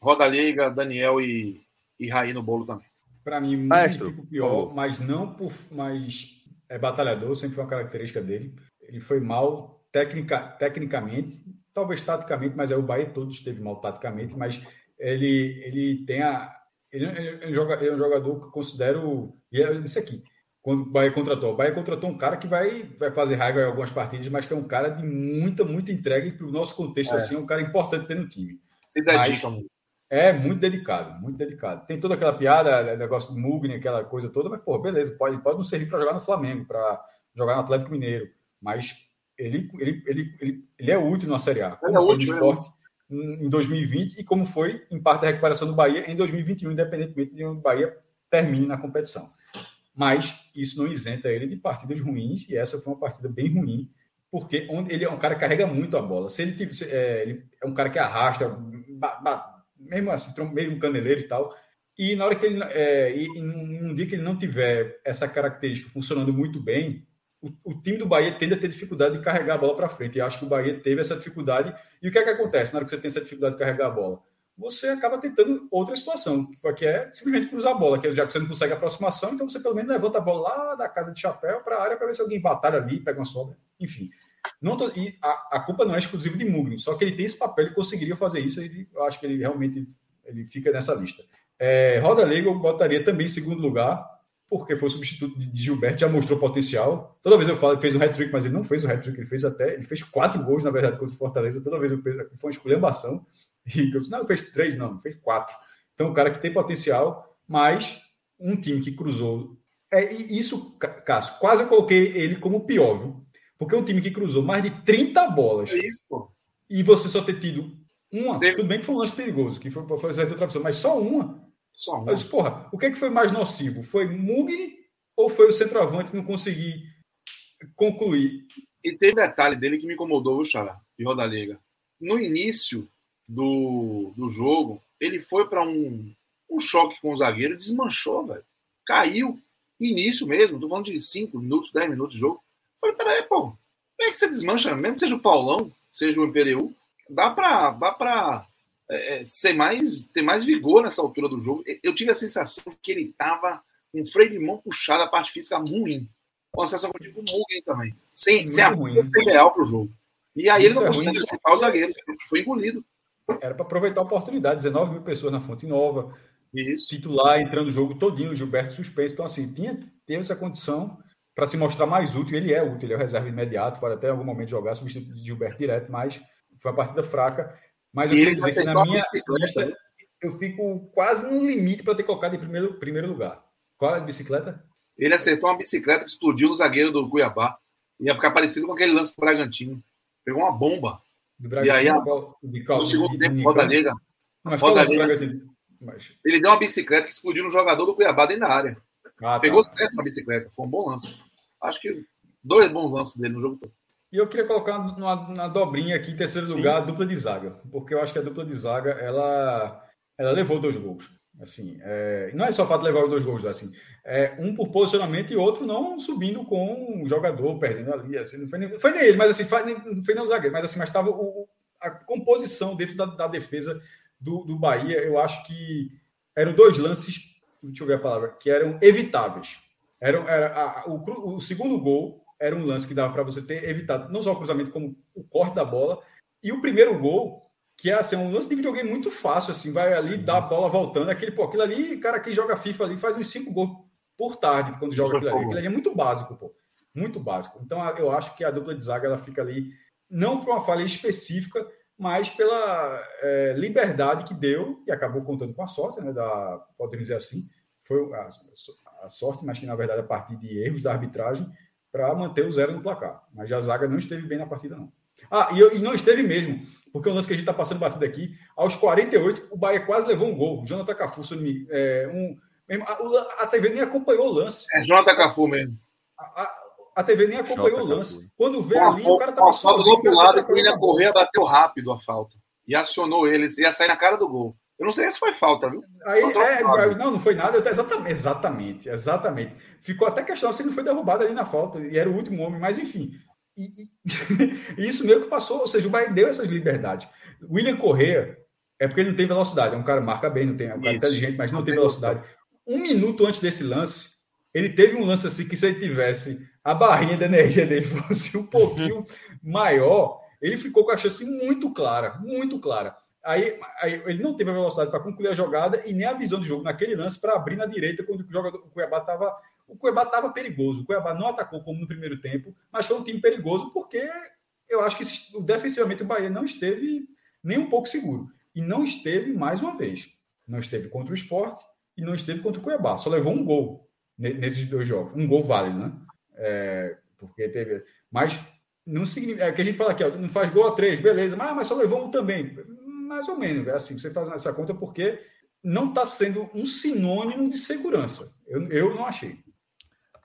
Roda Liga, Daniel e, e Raí no bolo também. Para mim, Maestro, o pior, mas não por. Mas é batalhador, sempre foi uma característica dele. Ele foi mal tecnica, tecnicamente, talvez taticamente, mas é o Bahia todo esteve mal taticamente, mas ele, ele tem a. Ele, ele, ele, joga, ele é um jogador que eu considero. E é isso aqui quando o Bahia contratou. O Bahia contratou um cara que vai, vai fazer raiva em algumas partidas, mas que é um cara de muita, muita entrega e para o nosso contexto, é. assim, é um cara importante ter no time. Se dedica muito. É muito dedicado, muito dedicado. Tem toda aquela piada, né, negócio do Mugni, aquela coisa toda, mas, pô, beleza, pode, pode não servir para jogar no Flamengo, para jogar no Atlético Mineiro, mas ele, ele, ele, ele, ele é útil na Série A. Como é foi útil, no esporte é. em 2020 e como foi em parte da recuperação do Bahia em 2021, independentemente de onde o Bahia termine na competição mas isso não isenta ele de partidas ruins, e essa foi uma partida bem ruim, porque ele é um cara que carrega muito a bola. Se ele, é, ele é um cara que arrasta, mesmo assim, um caneleiro e tal, e na hora que ele, é, e, num dia que ele não tiver essa característica funcionando muito bem, o, o, time do Bahia tende a ter dificuldade de carregar a bola para frente. E acho que o Bahia teve essa dificuldade. E o que é que acontece na hora que você tem essa dificuldade de carregar a bola? você acaba tentando outra situação, que é simplesmente cruzar a bola, que já que você não consegue aproximação, então você pelo menos levanta a bola lá da casa de chapéu para a área para ver se alguém batalha ali, pega uma sobra, enfim. Não tô, e a, a, culpa não é exclusiva de Mugni, só que ele tem esse papel, ele conseguiria fazer isso, ele, eu acho que ele realmente ele fica nessa lista. É, Roda Leigo eu botaria também em segundo lugar, porque foi o substituto de, Gilberto, já mostrou potencial. Toda vez eu falo que fez um hat-trick, mas ele não fez o hat-trick, ele fez até, ele fez quatro gols, na verdade, contra o Fortaleza, toda vez eu fiz, foi uma esculhambação. Eagles. Não, fez três, não, fez quatro. Então, um cara que tem potencial, mas um time que cruzou. É, isso, Cássio, quase eu coloquei ele como pior, viu? Porque é um time que cruzou mais de 30 bolas. É isso, pô. E você só ter tido uma. Teve... Tudo bem que foi um lance perigoso, que foi, foi outra pessoa, mas só uma. Só uma. Mas, porra, o que, é que foi mais nocivo? Foi Mugni ou foi o centroavante não conseguir concluir? E tem detalhe dele que me incomodou, o Xará, de Rodaliga. No início, do, do jogo, ele foi para um, um choque com o zagueiro, desmanchou, velho. Caiu. Início mesmo, tô falando de 5 minutos, 10 minutos de jogo. Falei, peraí, pô, como é que você desmancha? Mesmo que seja o Paulão, seja o Imperial, dá pra, dá pra é, é, ser mais, ter mais vigor nessa altura do jogo. Eu tive a sensação que ele tava com um freio de mão puxado, a parte física ruim. uma sensação que eu tive Mugen também. Sem, sem a ruim, sem ideal para o jogo. E aí Isso ele não é conseguiu antecipar os zagueiros, foi engolido. Era para aproveitar a oportunidade, 19 mil pessoas na Fonte Nova. Isso. Titular entrando o jogo todinho, Gilberto suspenso. Então, assim, tinha, teve essa condição para se mostrar mais útil. Ele é útil, ele é o reserva imediato, pode até em algum momento jogar, substituto de Gilberto direto, mas foi uma partida fraca. Mas eu queria dizer que na minha lista, eu fico quase no limite para ter colocado em primeiro, primeiro lugar. Qual é a bicicleta? Ele acertou uma bicicleta que explodiu no zagueiro do Cuiabá. Ia ficar parecido com aquele lance do Bragantino. Pegou uma bomba. e aí, a, de no segundo de, tempo, de, Roda Negra. Mas Roda Negra mas... Ele deu uma bicicleta que explodiu no jogador do Cuiabá dentro da área. Ah, Pegou tá. certo na bicicleta. Foi um bom lance. Acho que dois bons lances dele no jogo todo. E eu queria colocar na dobrinha aqui, em terceiro Sim. lugar, a dupla de zaga. Porque eu acho que a dupla de zaga, ela, ela levou dois gols. Assim, é, não é só o fato de levar os dois gols, assim, é, um por posicionamento e outro não subindo com o jogador, perdendo ali. Assim, não foi nem, foi nem ele, mas assim, foi, não foi nem o zagueiro, mas assim, mas estava a composição dentro da, da defesa do, do Bahia. Eu acho que eram dois lances, deixa eu ver a palavra, que eram evitáveis. Eram, era, a, o, o segundo gol era um lance que dava para você ter evitado não só o cruzamento, como o corte da bola. E o primeiro gol que é assim, um lance de videogame muito fácil, assim, vai ali, dá a bola voltando, aquele, pô, aquilo ali, cara que joga FIFA ali faz uns cinco gols por tarde quando joga aquilo ali. Aquilo ali é muito básico, pô. Muito básico. Então, eu acho que a dupla de zaga ela fica ali, não por uma falha específica, mas pela é, liberdade que deu, e acabou contando com a sorte, né? Da, podemos dizer assim, foi a, a sorte, mas que na verdade a partir de erros da arbitragem, para manter o zero no placar. Mas a zaga não esteve bem na partida, não. Ah, e, e não esteve mesmo, porque o lance que a gente está passando batido aqui, aos 48, o Bahia quase levou um gol. O Jonathan Cafu, é, um, mesmo, a, a, TV nem acompanhou o lance. É Jonathan Cafu mesmo. A, a, a TV nem acompanhou o lance. Quando vê ali, o cara estava sozinho. do outro lado, o William Correa bateu rápido a falta. E acionou ele, ia sair na cara do gol. Eu não sei se foi falta, viu? Aí, é, não, não foi nada. Exatamente, exatamente, exatamente. Ficou até questão se ele não foi derrubado ali na falta. E era o último homem, mas enfim. E, e, isso meio que passou, ou seja, o Bahia deu essas liberdades. William Correa é porque ele não tem velocidade, é um cara marca bem, não tem, é um cara isso. inteligente, mas não, não tem velocidade. Um minuto antes desse lance, ele teve um lance assim que se ele tivesse a barrinha de energia dele fosse um pouquinho maior, ele ficou com a chance muito clara, muito clara. Aí, aí ele não teve a velocidade para concluir a jogada e nem a visão de jogo naquele lance para abrir na direita quando o jogador o Cuiabá estava o Cuiabá estava perigoso. O Cuiabá não atacou como no primeiro tempo, mas foi um time perigoso porque eu acho que defensivamente o Bahia não esteve nem um pouco seguro. E não esteve mais uma vez. Não esteve contra o esporte e não esteve contra o Cuiabá. Só levou um gol nesses dois jogos. Um gol válido, né? É, porque teve. Mas não significa. É que a gente fala aqui, ó, não faz gol a três, beleza. Mas, mas só levou um também. Mais ou menos. É assim, você faz essa conta porque não está sendo um sinônimo de segurança. Eu, eu não achei.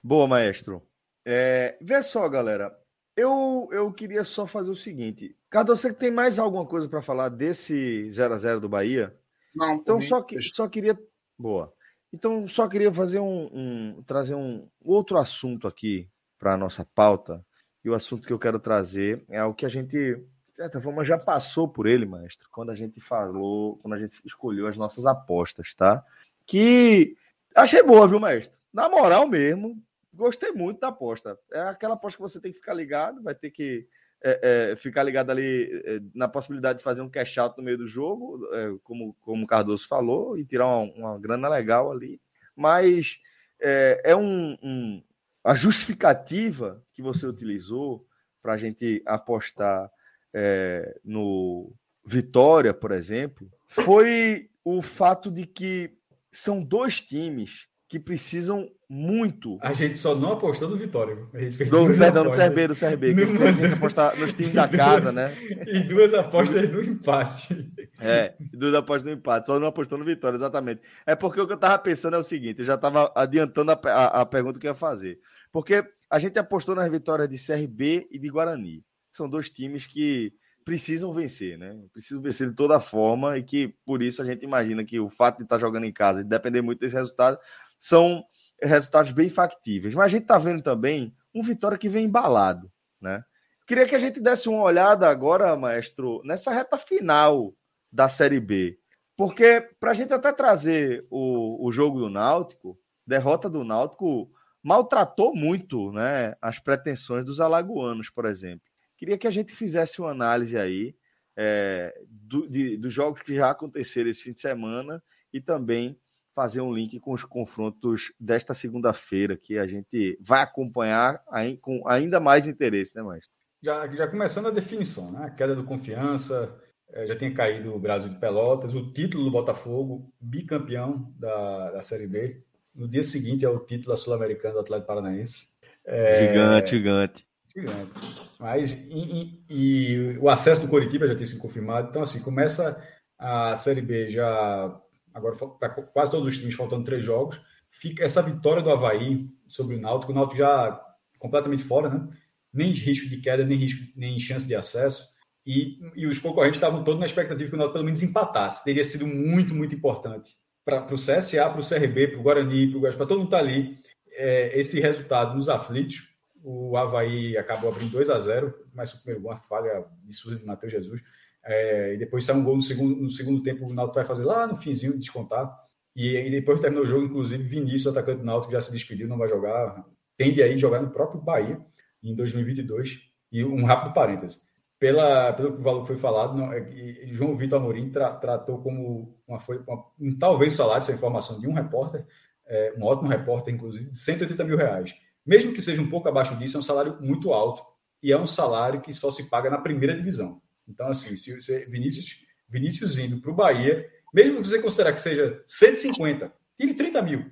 Boa, maestro. É, vê só, galera. Eu, eu queria só fazer o seguinte. Cardoso, você tem mais alguma coisa para falar desse 0 a 0 do Bahia? Não. Então, só, que, só queria. Boa. Então, só queria fazer um, um trazer um outro assunto aqui para a nossa pauta. E o assunto que eu quero trazer é o que a gente, certa forma, já passou por ele, maestro, quando a gente falou, quando a gente escolheu as nossas apostas, tá? Que achei boa, viu, maestro? Na moral mesmo, gostei muito da aposta. É aquela aposta que você tem que ficar ligado, vai ter que é, é, ficar ligado ali é, na possibilidade de fazer um cash out no meio do jogo, é, como, como o Cardoso falou, e tirar uma, uma grana legal ali. Mas é, é um, um, a justificativa que você utilizou para a gente apostar é, no Vitória, por exemplo, foi o fato de que são dois times que precisam muito. A gente só não apostou no Vitória. A gente fez do, perdão, no CRB, do CRB. Que a gente apostar nos times da casa, né? E duas apostas no empate. É, duas apostas no empate. Só não apostou no Vitória, exatamente. É porque o que eu estava pensando é o seguinte: eu já estava adiantando a, a, a, pergunta que eu ia fazer. Porque a gente apostou nas vitórias de CRB e de Guarani. São dois times que precisam vencer, né? Precisam vencer de toda forma e que por isso a gente imagina que o fato de estar jogando em casa e depender muito desse resultado são resultados bem factíveis. Mas a gente está vendo também um Vitória que vem embalado, né? Queria que a gente desse uma olhada agora, maestro, nessa reta final da Série B. Porque para a gente até trazer o, o jogo do Náutico, derrota do Náutico maltratou muito né, as pretensões dos alagoanos, por exemplo. Queria que a gente fizesse uma análise aí é, do, de, dos jogos que já aconteceram esse fim de semana e também fazer um link com os confrontos desta segunda-feira, que a gente vai acompanhar aí, com ainda mais interesse, né, Maestro? Já, já começando a definição, né? A queda do confiança, é, já tinha caído o Brasil de Pelotas, o título do Botafogo, bicampeão da, da Série B. No dia seguinte é o título da Sul-Americana do Atlético Paranaense. É... Gigante, gigante. Gigante. Mas e, e, e, o acesso do Coritiba já tinha sido confirmado. Então, assim, começa a Série B já. Agora, para quase todos os times, faltando três jogos. Fica essa vitória do Havaí sobre o Náutico. O Náutico já completamente fora, né? Nem risco de queda, nem risco, nem chance de acesso. E, e os concorrentes estavam todos na expectativa que o Náutico pelo menos empatasse. Teria sido muito, muito importante para o CSA, para o CRB, para o Guarani, para o para todo mundo estar tá ali. É, esse resultado nos aflitos. O Havaí acabou abrindo 2 a 0 mas o primeiro gol, uma falha absurda de Matheus Jesus. É, e depois sai um gol no segundo, no segundo tempo, o Náutico vai fazer lá no finzinho, descontar. E, e depois terminou o jogo, inclusive, Vinícius, atacante do Náutico, já se despediu, não vai jogar. Tende aí jogar no próprio Bahia em 2022. E um rápido parêntese pela, pelo valor que foi falado, não, é, João Vitor Amorim tra, tratou como uma, foi uma, um talvez salário, essa informação de um repórter, é, um ótimo repórter, inclusive, de 180 mil reais. Mesmo que seja um pouco abaixo disso, é um salário muito alto e é um salário que só se paga na primeira divisão. Então, assim, se você, Vinícius, Vinícius indo para o Bahia, mesmo que você considerar que seja 150, tire 30 mil,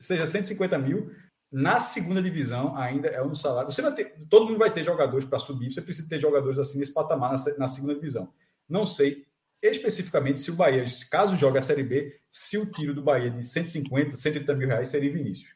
seja 150 mil, na segunda divisão ainda é um salário. Você vai ter, todo mundo vai ter jogadores para subir, você precisa ter jogadores assim nesse patamar na, na, segunda divisão. Não sei especificamente se o Bahia, caso jogue a Série B, se o tiro do Bahia de 150, 180 mil reais seria Vinícius,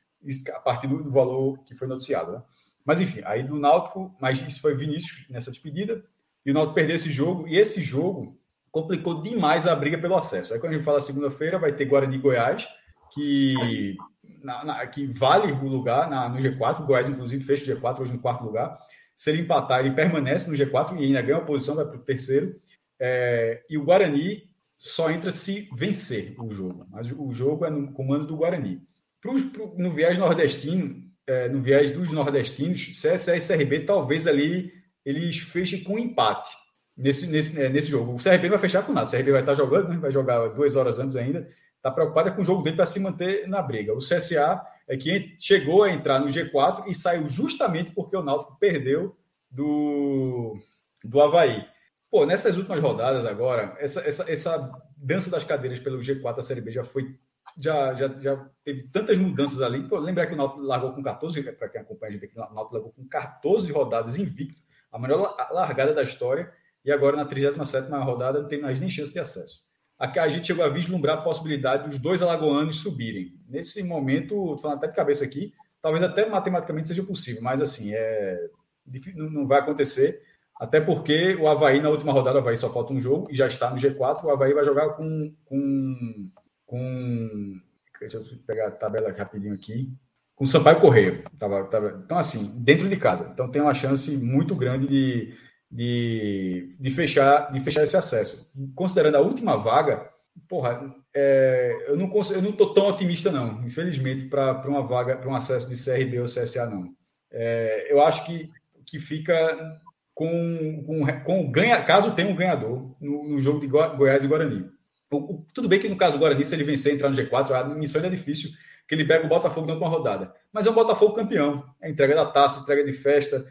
a partir do, valor que foi noticiado. Né? Mas enfim, aí do Náutico, mas isso foi Vinícius nessa despedida, e o Náutico perdeu esse jogo, e esse jogo complicou demais a briga pelo acesso. Aí quando a gente fala segunda-feira, vai ter Guarani Goiás, que na, na, que vale o lugar na, no G4. O Goiás, inclusive, fecha o G4 hoje no quarto lugar. Se ele empatar, ele permanece no G4 e ainda ganha uma posição, vai para o terceiro. É, e o Guarani só entra se vencer o jogo. Mas o jogo é no comando do Guarani. Pro, pro, no viés nordestino, é, no viés dos nordestinos, CSA e CRB, talvez ali eles fechem com empate nesse, nesse, é, nesse jogo. O CRB não vai fechar com nada. O CRB vai estar jogando, né? vai jogar duas horas antes ainda está preocupada com o jogo dele para se manter na briga. O CSA é que chegou a entrar no G4 e saiu justamente porque o Náutico perdeu do, do Havaí. Pô, nessas últimas rodadas agora, essa, essa, essa dança das cadeiras pelo G4 da Série B já foi. Já, já, já teve tantas mudanças ali. Pô, lembrar que o Náutico largou com 14, para quem acompanha a gente aqui, o Náutico largou com 14 rodadas invicto, a melhor largada da história, e agora na 37 rodada não tem mais nem chance de acesso a gente chegou a vislumbrar a possibilidade dos dois alagoanos subirem. Nesse momento, falando até de cabeça aqui, talvez até matematicamente seja possível, mas assim, é, não vai acontecer, até porque o Havaí, na última rodada, o Havaí só falta um jogo e já está no G4, o Havaí vai jogar com. com, com deixa eu pegar a tabela rapidinho aqui. Com Sampaio Correia. Tava, tava, então, assim, dentro de casa. Então tem uma chance muito grande de de, de, fechar, de fechar esse acesso. Considerando a última vaga, porra, é, eu não eu não estou tão otimista não, infelizmente para uma vaga, para um acesso de CRB ou CSA não. É, eu acho que, que fica com, com, com ganha, caso tenha um ganhador no, no jogo de Goiás e Guarani. Tudo bem que no caso do Guarani, se ele vencer entrar no G4, a missão ainda é difícil, que ele pega o Botafogo na última rodada. Mas é um Botafogo campeão. É entrega da taça, entrega de festa.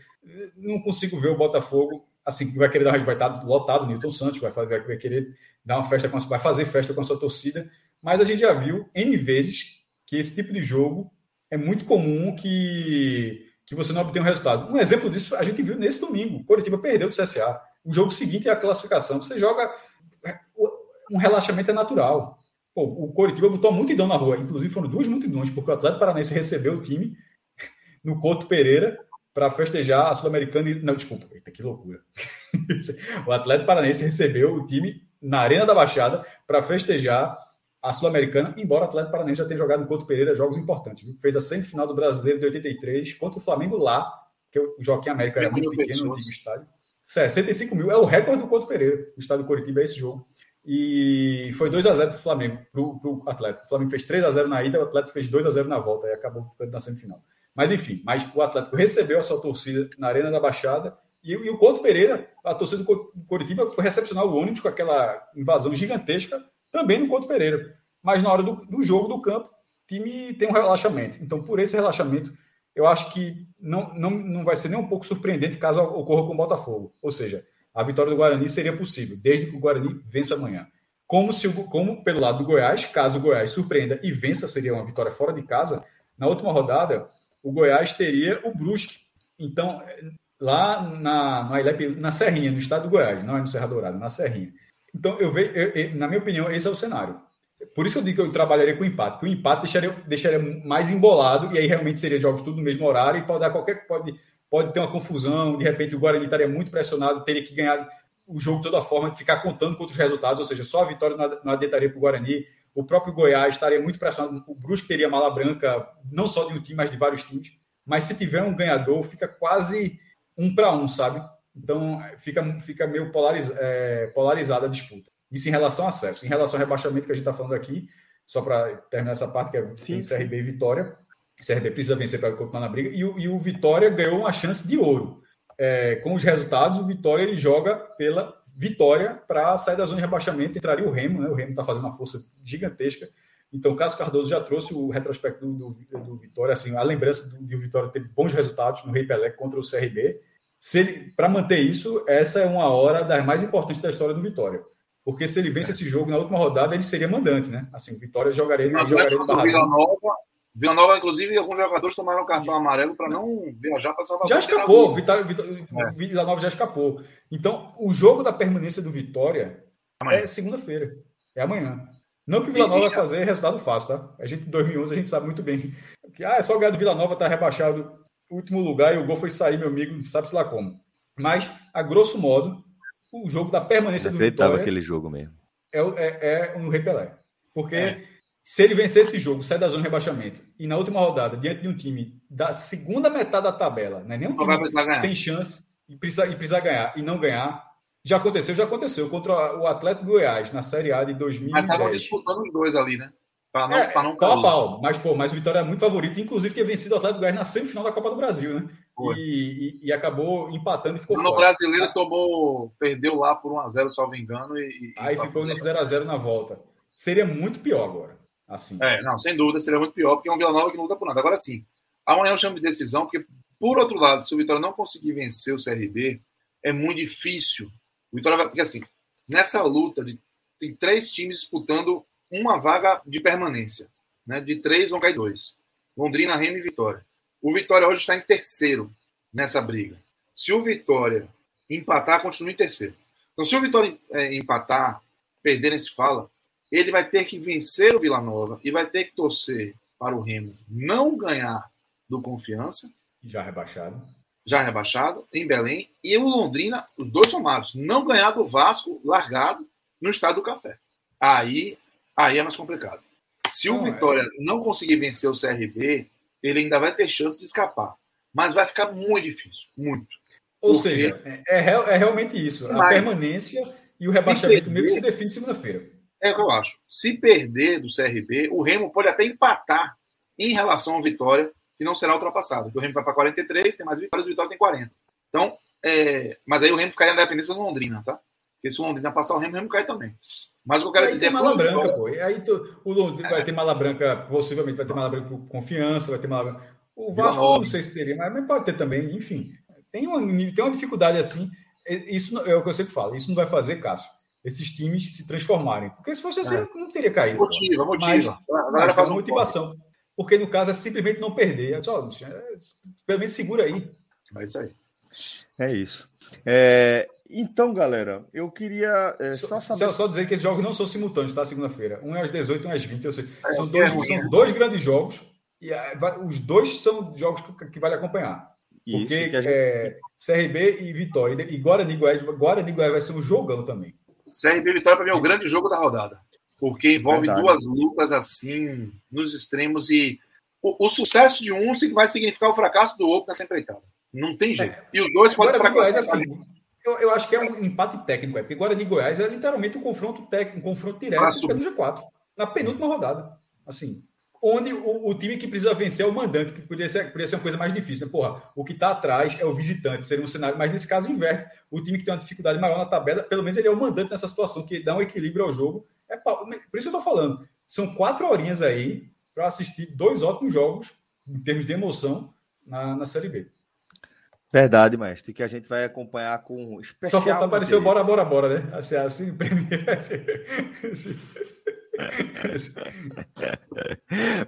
Não consigo ver o Botafogo assim, vai querer dar vai estar lotado, Newton Santos vai, fazer, vai querer dar uma festa com a, vai fazer festa com a sua torcida, mas a gente já viu N vezes que esse tipo de jogo é muito comum que, que você não obtenha um resultado. Um exemplo disso a gente viu nesse domingo. Coritiba perdeu do CSA. O jogo seguinte é a classificação. Você joga. Um relaxamento é natural. Pô, o Coritiba botou muito idão na rua. Inclusive foram duas multidões, porque o Atlético Paranaense recebeu o time no Couto Pereira para festejar a Sul-Americana. Não, desculpa, eita, que loucura. o Atlético Paranaense recebeu o time na Arena da Baixada para festejar a Sul-Americana, embora o Atlético Paranaense já tenha jogado no Couto Pereira jogos importantes. Viu? Fez a semifinal do Brasileiro de 83 contra o Flamengo lá, que o Joaquim América era muito pequeno no antigo estádio. 65 mil é o recorde do Couto Pereira, o estádio do Coritiba é esse jogo. E foi 2 a 0 para o Flamengo, para o Atlético. O Flamengo fez 3 a 0 na ida, o Atlético fez 2 a 0 na volta e acabou ficando na semifinal. Mas enfim, mas o Atlético recebeu a sua torcida na Arena da Baixada e, e o Couto Pereira, a torcida do Coritiba, foi recepcionar o ônibus com aquela invasão gigantesca também no Couto Pereira. Mas na hora do, do jogo, do campo, time tem um relaxamento. Então, por esse relaxamento, eu acho que não, não, não vai ser nem um pouco surpreendente caso ocorra com o Botafogo. Ou seja, a vitória do Guarani seria possível, desde que o Guarani vença amanhã. Como, se, como pelo lado do Goiás, caso o Goiás surpreenda e vença, seria uma vitória fora de casa, na última rodada, o Goiás teria o Brusque. Então, lá na, na, na Serrinha, no estado do Goiás, não é no Serra Dourada, na Serrinha. Então, eu vejo, eu, eu, na minha opinião, esse é o cenário. Por isso que eu digo que eu trabalharia com empate, porque o empate deixaria, deixaria mais embolado, e aí realmente seria jogos tudo no mesmo horário, e pode dar qualquer. Pode, pode ter uma confusão, de repente o Guarani estaria muito pressionado, teria que ganhar o jogo de toda forma, ficar contando com outros resultados, ou seja, só a vitória não adiantaria para o Guarani. O próprio Goiás estaria muito pressionado, o Brusque teria mala branca, não só de um time, mas de vários times. Mas se tiver um ganhador, fica quase um para um, sabe? Então fica, fica meio polariz, é, polarizada a disputa. Isso em relação ao acesso. Em relação ao rebaixamento que a gente está falando aqui, só para terminar essa parte, que é sim, CRB e Vitória. O CRB precisa vencer para continuar na briga. E o, e o Vitória ganhou uma chance de ouro. É, com os resultados, o Vitória ele joga pela vitória para sair da zona de rebaixamento. Entraria o Remo, né? O Remo está fazendo uma força gigantesca. Então, o Cássio Cardoso já trouxe o retrospecto do, do, do Vitória, assim, a lembrança de o Vitória ter bons resultados no Rei Pelé contra o CRB. Para manter isso, essa é uma hora das mais importantes da história do Vitória. Porque se ele vence esse jogo na última rodada, ele seria mandante, né? Assim, o Vitória jogaria, ele jogaria no Barradão. Vila Nova, Vila Nova, inclusive, alguns jogadores tomaram cartão amarelo para não viajar para Salvador. Já escapou, Vitória, é. Vila Nova já escapou. Então, o jogo da permanência do Vitória amanhã. é segunda-feira, é amanhã. Não que o Vila Nova vai fazer resultado fácil, tá? A gente, em 2011, a gente sabe muito bem que ah, é só ganhar do Vila Nova, tá rebaixado último lugar e o gol foi sair, meu amigo, sabe-se lá como. Mas, a grosso modo, o jogo da permanência do Vitória. aquele jogo mesmo. É, é, é no Rei Pelé. Porque é. se ele vencer esse jogo, sai da zona de rebaixamento, e na última rodada, diante de um time da segunda metade da tabela, né, nem um time sem chance, e precisar, e precisar ganhar, e não ganhar, já aconteceu, já aconteceu contra o Atlético Goiás na Série A de 2010. Mas estavam disputando os dois ali, né? Para não, é, não pau a pau. Mas, pô, mas o Vitória é muito favorito, inclusive ter vencido o Atlético Goiás na semifinal da Copa do Brasil, né? E, e, e, acabou empatando e ficou No brasileiro tomou, perdeu lá por 1x0, salvo engano. E, Aí ficou nesse 0x0 na volta. Seria muito pior agora. Assim. É, não, sem dúvida, seria muito pior, porque é um Vila Nova que não luta por nada. Agora sim, amanhã eu chamo de decisão, porque, por outro lado, se o Vitória não conseguir vencer o CRB, é muito difícil. O Vitória vai. Porque assim, nessa luta de, tem três times disputando uma vaga de permanência. Né? De três vão cair dois. Londrina, Remo e Vitória. O Vitória hoje está em terceiro nessa briga. Se o Vitória empatar, continua em terceiro. Então, se o Vitória é, empatar, perder nesse fala, ele vai ter que vencer o Vila Nova e vai ter que torcer para o Remo não ganhar do Confiança. Já rebaixado. Já rebaixado, em Belém. E o Londrina, os dois somados, não ganhar do Vasco largado no estado do Café. Aí aí é mais complicado. Se o. Vitória é. não conseguir vencer o CRB, ele ainda vai ter chance de escapar. Mas vai ficar muito difícil, muito. Ou Porque... seja, é, é, é, realmente isso. Mas, a permanência e o rebaixamento perder, meio que se define segunda-feira. É o que eu acho. Se perder do CRB, o Remo pode até empatar em relação ao Vitória, que não será ultrapassado. O Remo vai para 43, tem mais vitórias, o Vitória tem 40. Então, é... mas aí o Remo ficaria na dependência do Londrina, tá? Porque se o Londrina passar o Remo, o Remo cai também. Mas o que eu quero aí dizer é. Mala branca, pô. Aí tu, o Londrina é. vai ter mala branca, possivelmente vai ter mala branca por confiança, vai ter mala branca. O Vasco não sei se teria, mas pode ter também, enfim. Tem uma, tem uma dificuldade assim. Isso é o que eu sempre falo. Isso não vai fazer, Cássio, esses times se transformarem. Porque se fosse assim, é. não teria caído. Motiva, pô. motiva. Mas, mas faz uma motivação. Porque no caso é simplesmente não perder. Só, é, pelo menos segura aí. É isso aí. É isso. É, então, galera, eu queria é, só, saber. Só, só dizer que esses jogos não são simultâneos, tá? Segunda-feira. Um é às 18, um é às 20. Ou seja, é, são, dois, é são dois grandes jogos e os dois são jogos que, que vale acompanhar. Porque gente... é, CRB e Vitória. E Guarani Goiás, Guarani Goiás vai ser um jogão também. CRB e Vitória, para mim, é o grande jogo da rodada. Porque envolve Verdade. duas lutas assim, nos extremos. E o, o, sucesso de um vai significar o fracasso do outro nessa empreitada. Não tem jeito. É. E os dois podem fracassar. Assim, Eu, eu, acho que é um empate técnico, é, porque Guarani e Goiás é literalmente um confronto técnico, um confronto direto pelo G4, na penúltima rodada. Assim, onde o, o, time que precisa vencer é o mandante, que poderia ser, poderia ser uma coisa mais difícil. Né? Porra, o que está atrás é o visitante, seria um cenário, mas nesse caso inverte. O time que tem uma dificuldade maior na tabela, pelo menos ele é o mandante nessa situação, que dá um equilíbrio ao jogo. É, por isso que eu estou falando. São quatro horinhas aí para assistir dois ótimos jogos, em termos de emoção, na, na Série B. Verdade, mestre, que a gente vai acompanhar com especial. Só falta aparecer o bora, bora, bora, né? Assim, assim primeiro. Assim,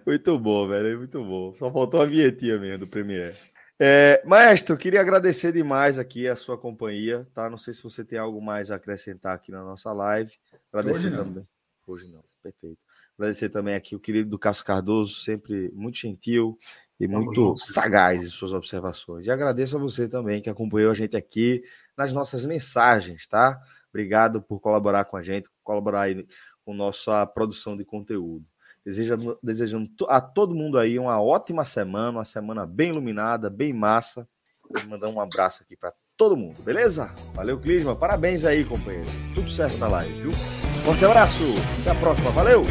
muito bom, velho, muito bom. Só faltou a vinhetinha mesmo do Premier. É, maestro, queria agradecer demais aqui a sua companhia, tá? Não sei se você tem algo mais a acrescentar aqui na nossa live. Agradecer Hoje também. Hoje não, perfeito. Agradecer também aqui o querido do Cássio Cardoso, sempre muito gentil e muito sagaz em suas observações. E agradeço a você também que acompanhou a gente aqui nas nossas mensagens, tá? Obrigado por colaborar com a gente, colaborar aí com nossa produção de conteúdo. Desejando, desejando a todo mundo aí uma ótima semana, uma semana bem iluminada, bem massa. Vou mandar um abraço aqui para todo mundo, beleza? Valeu, Clisma. Parabéns aí, companheiro. Tudo certo na live, viu? Forte abraço. Até a próxima. Valeu!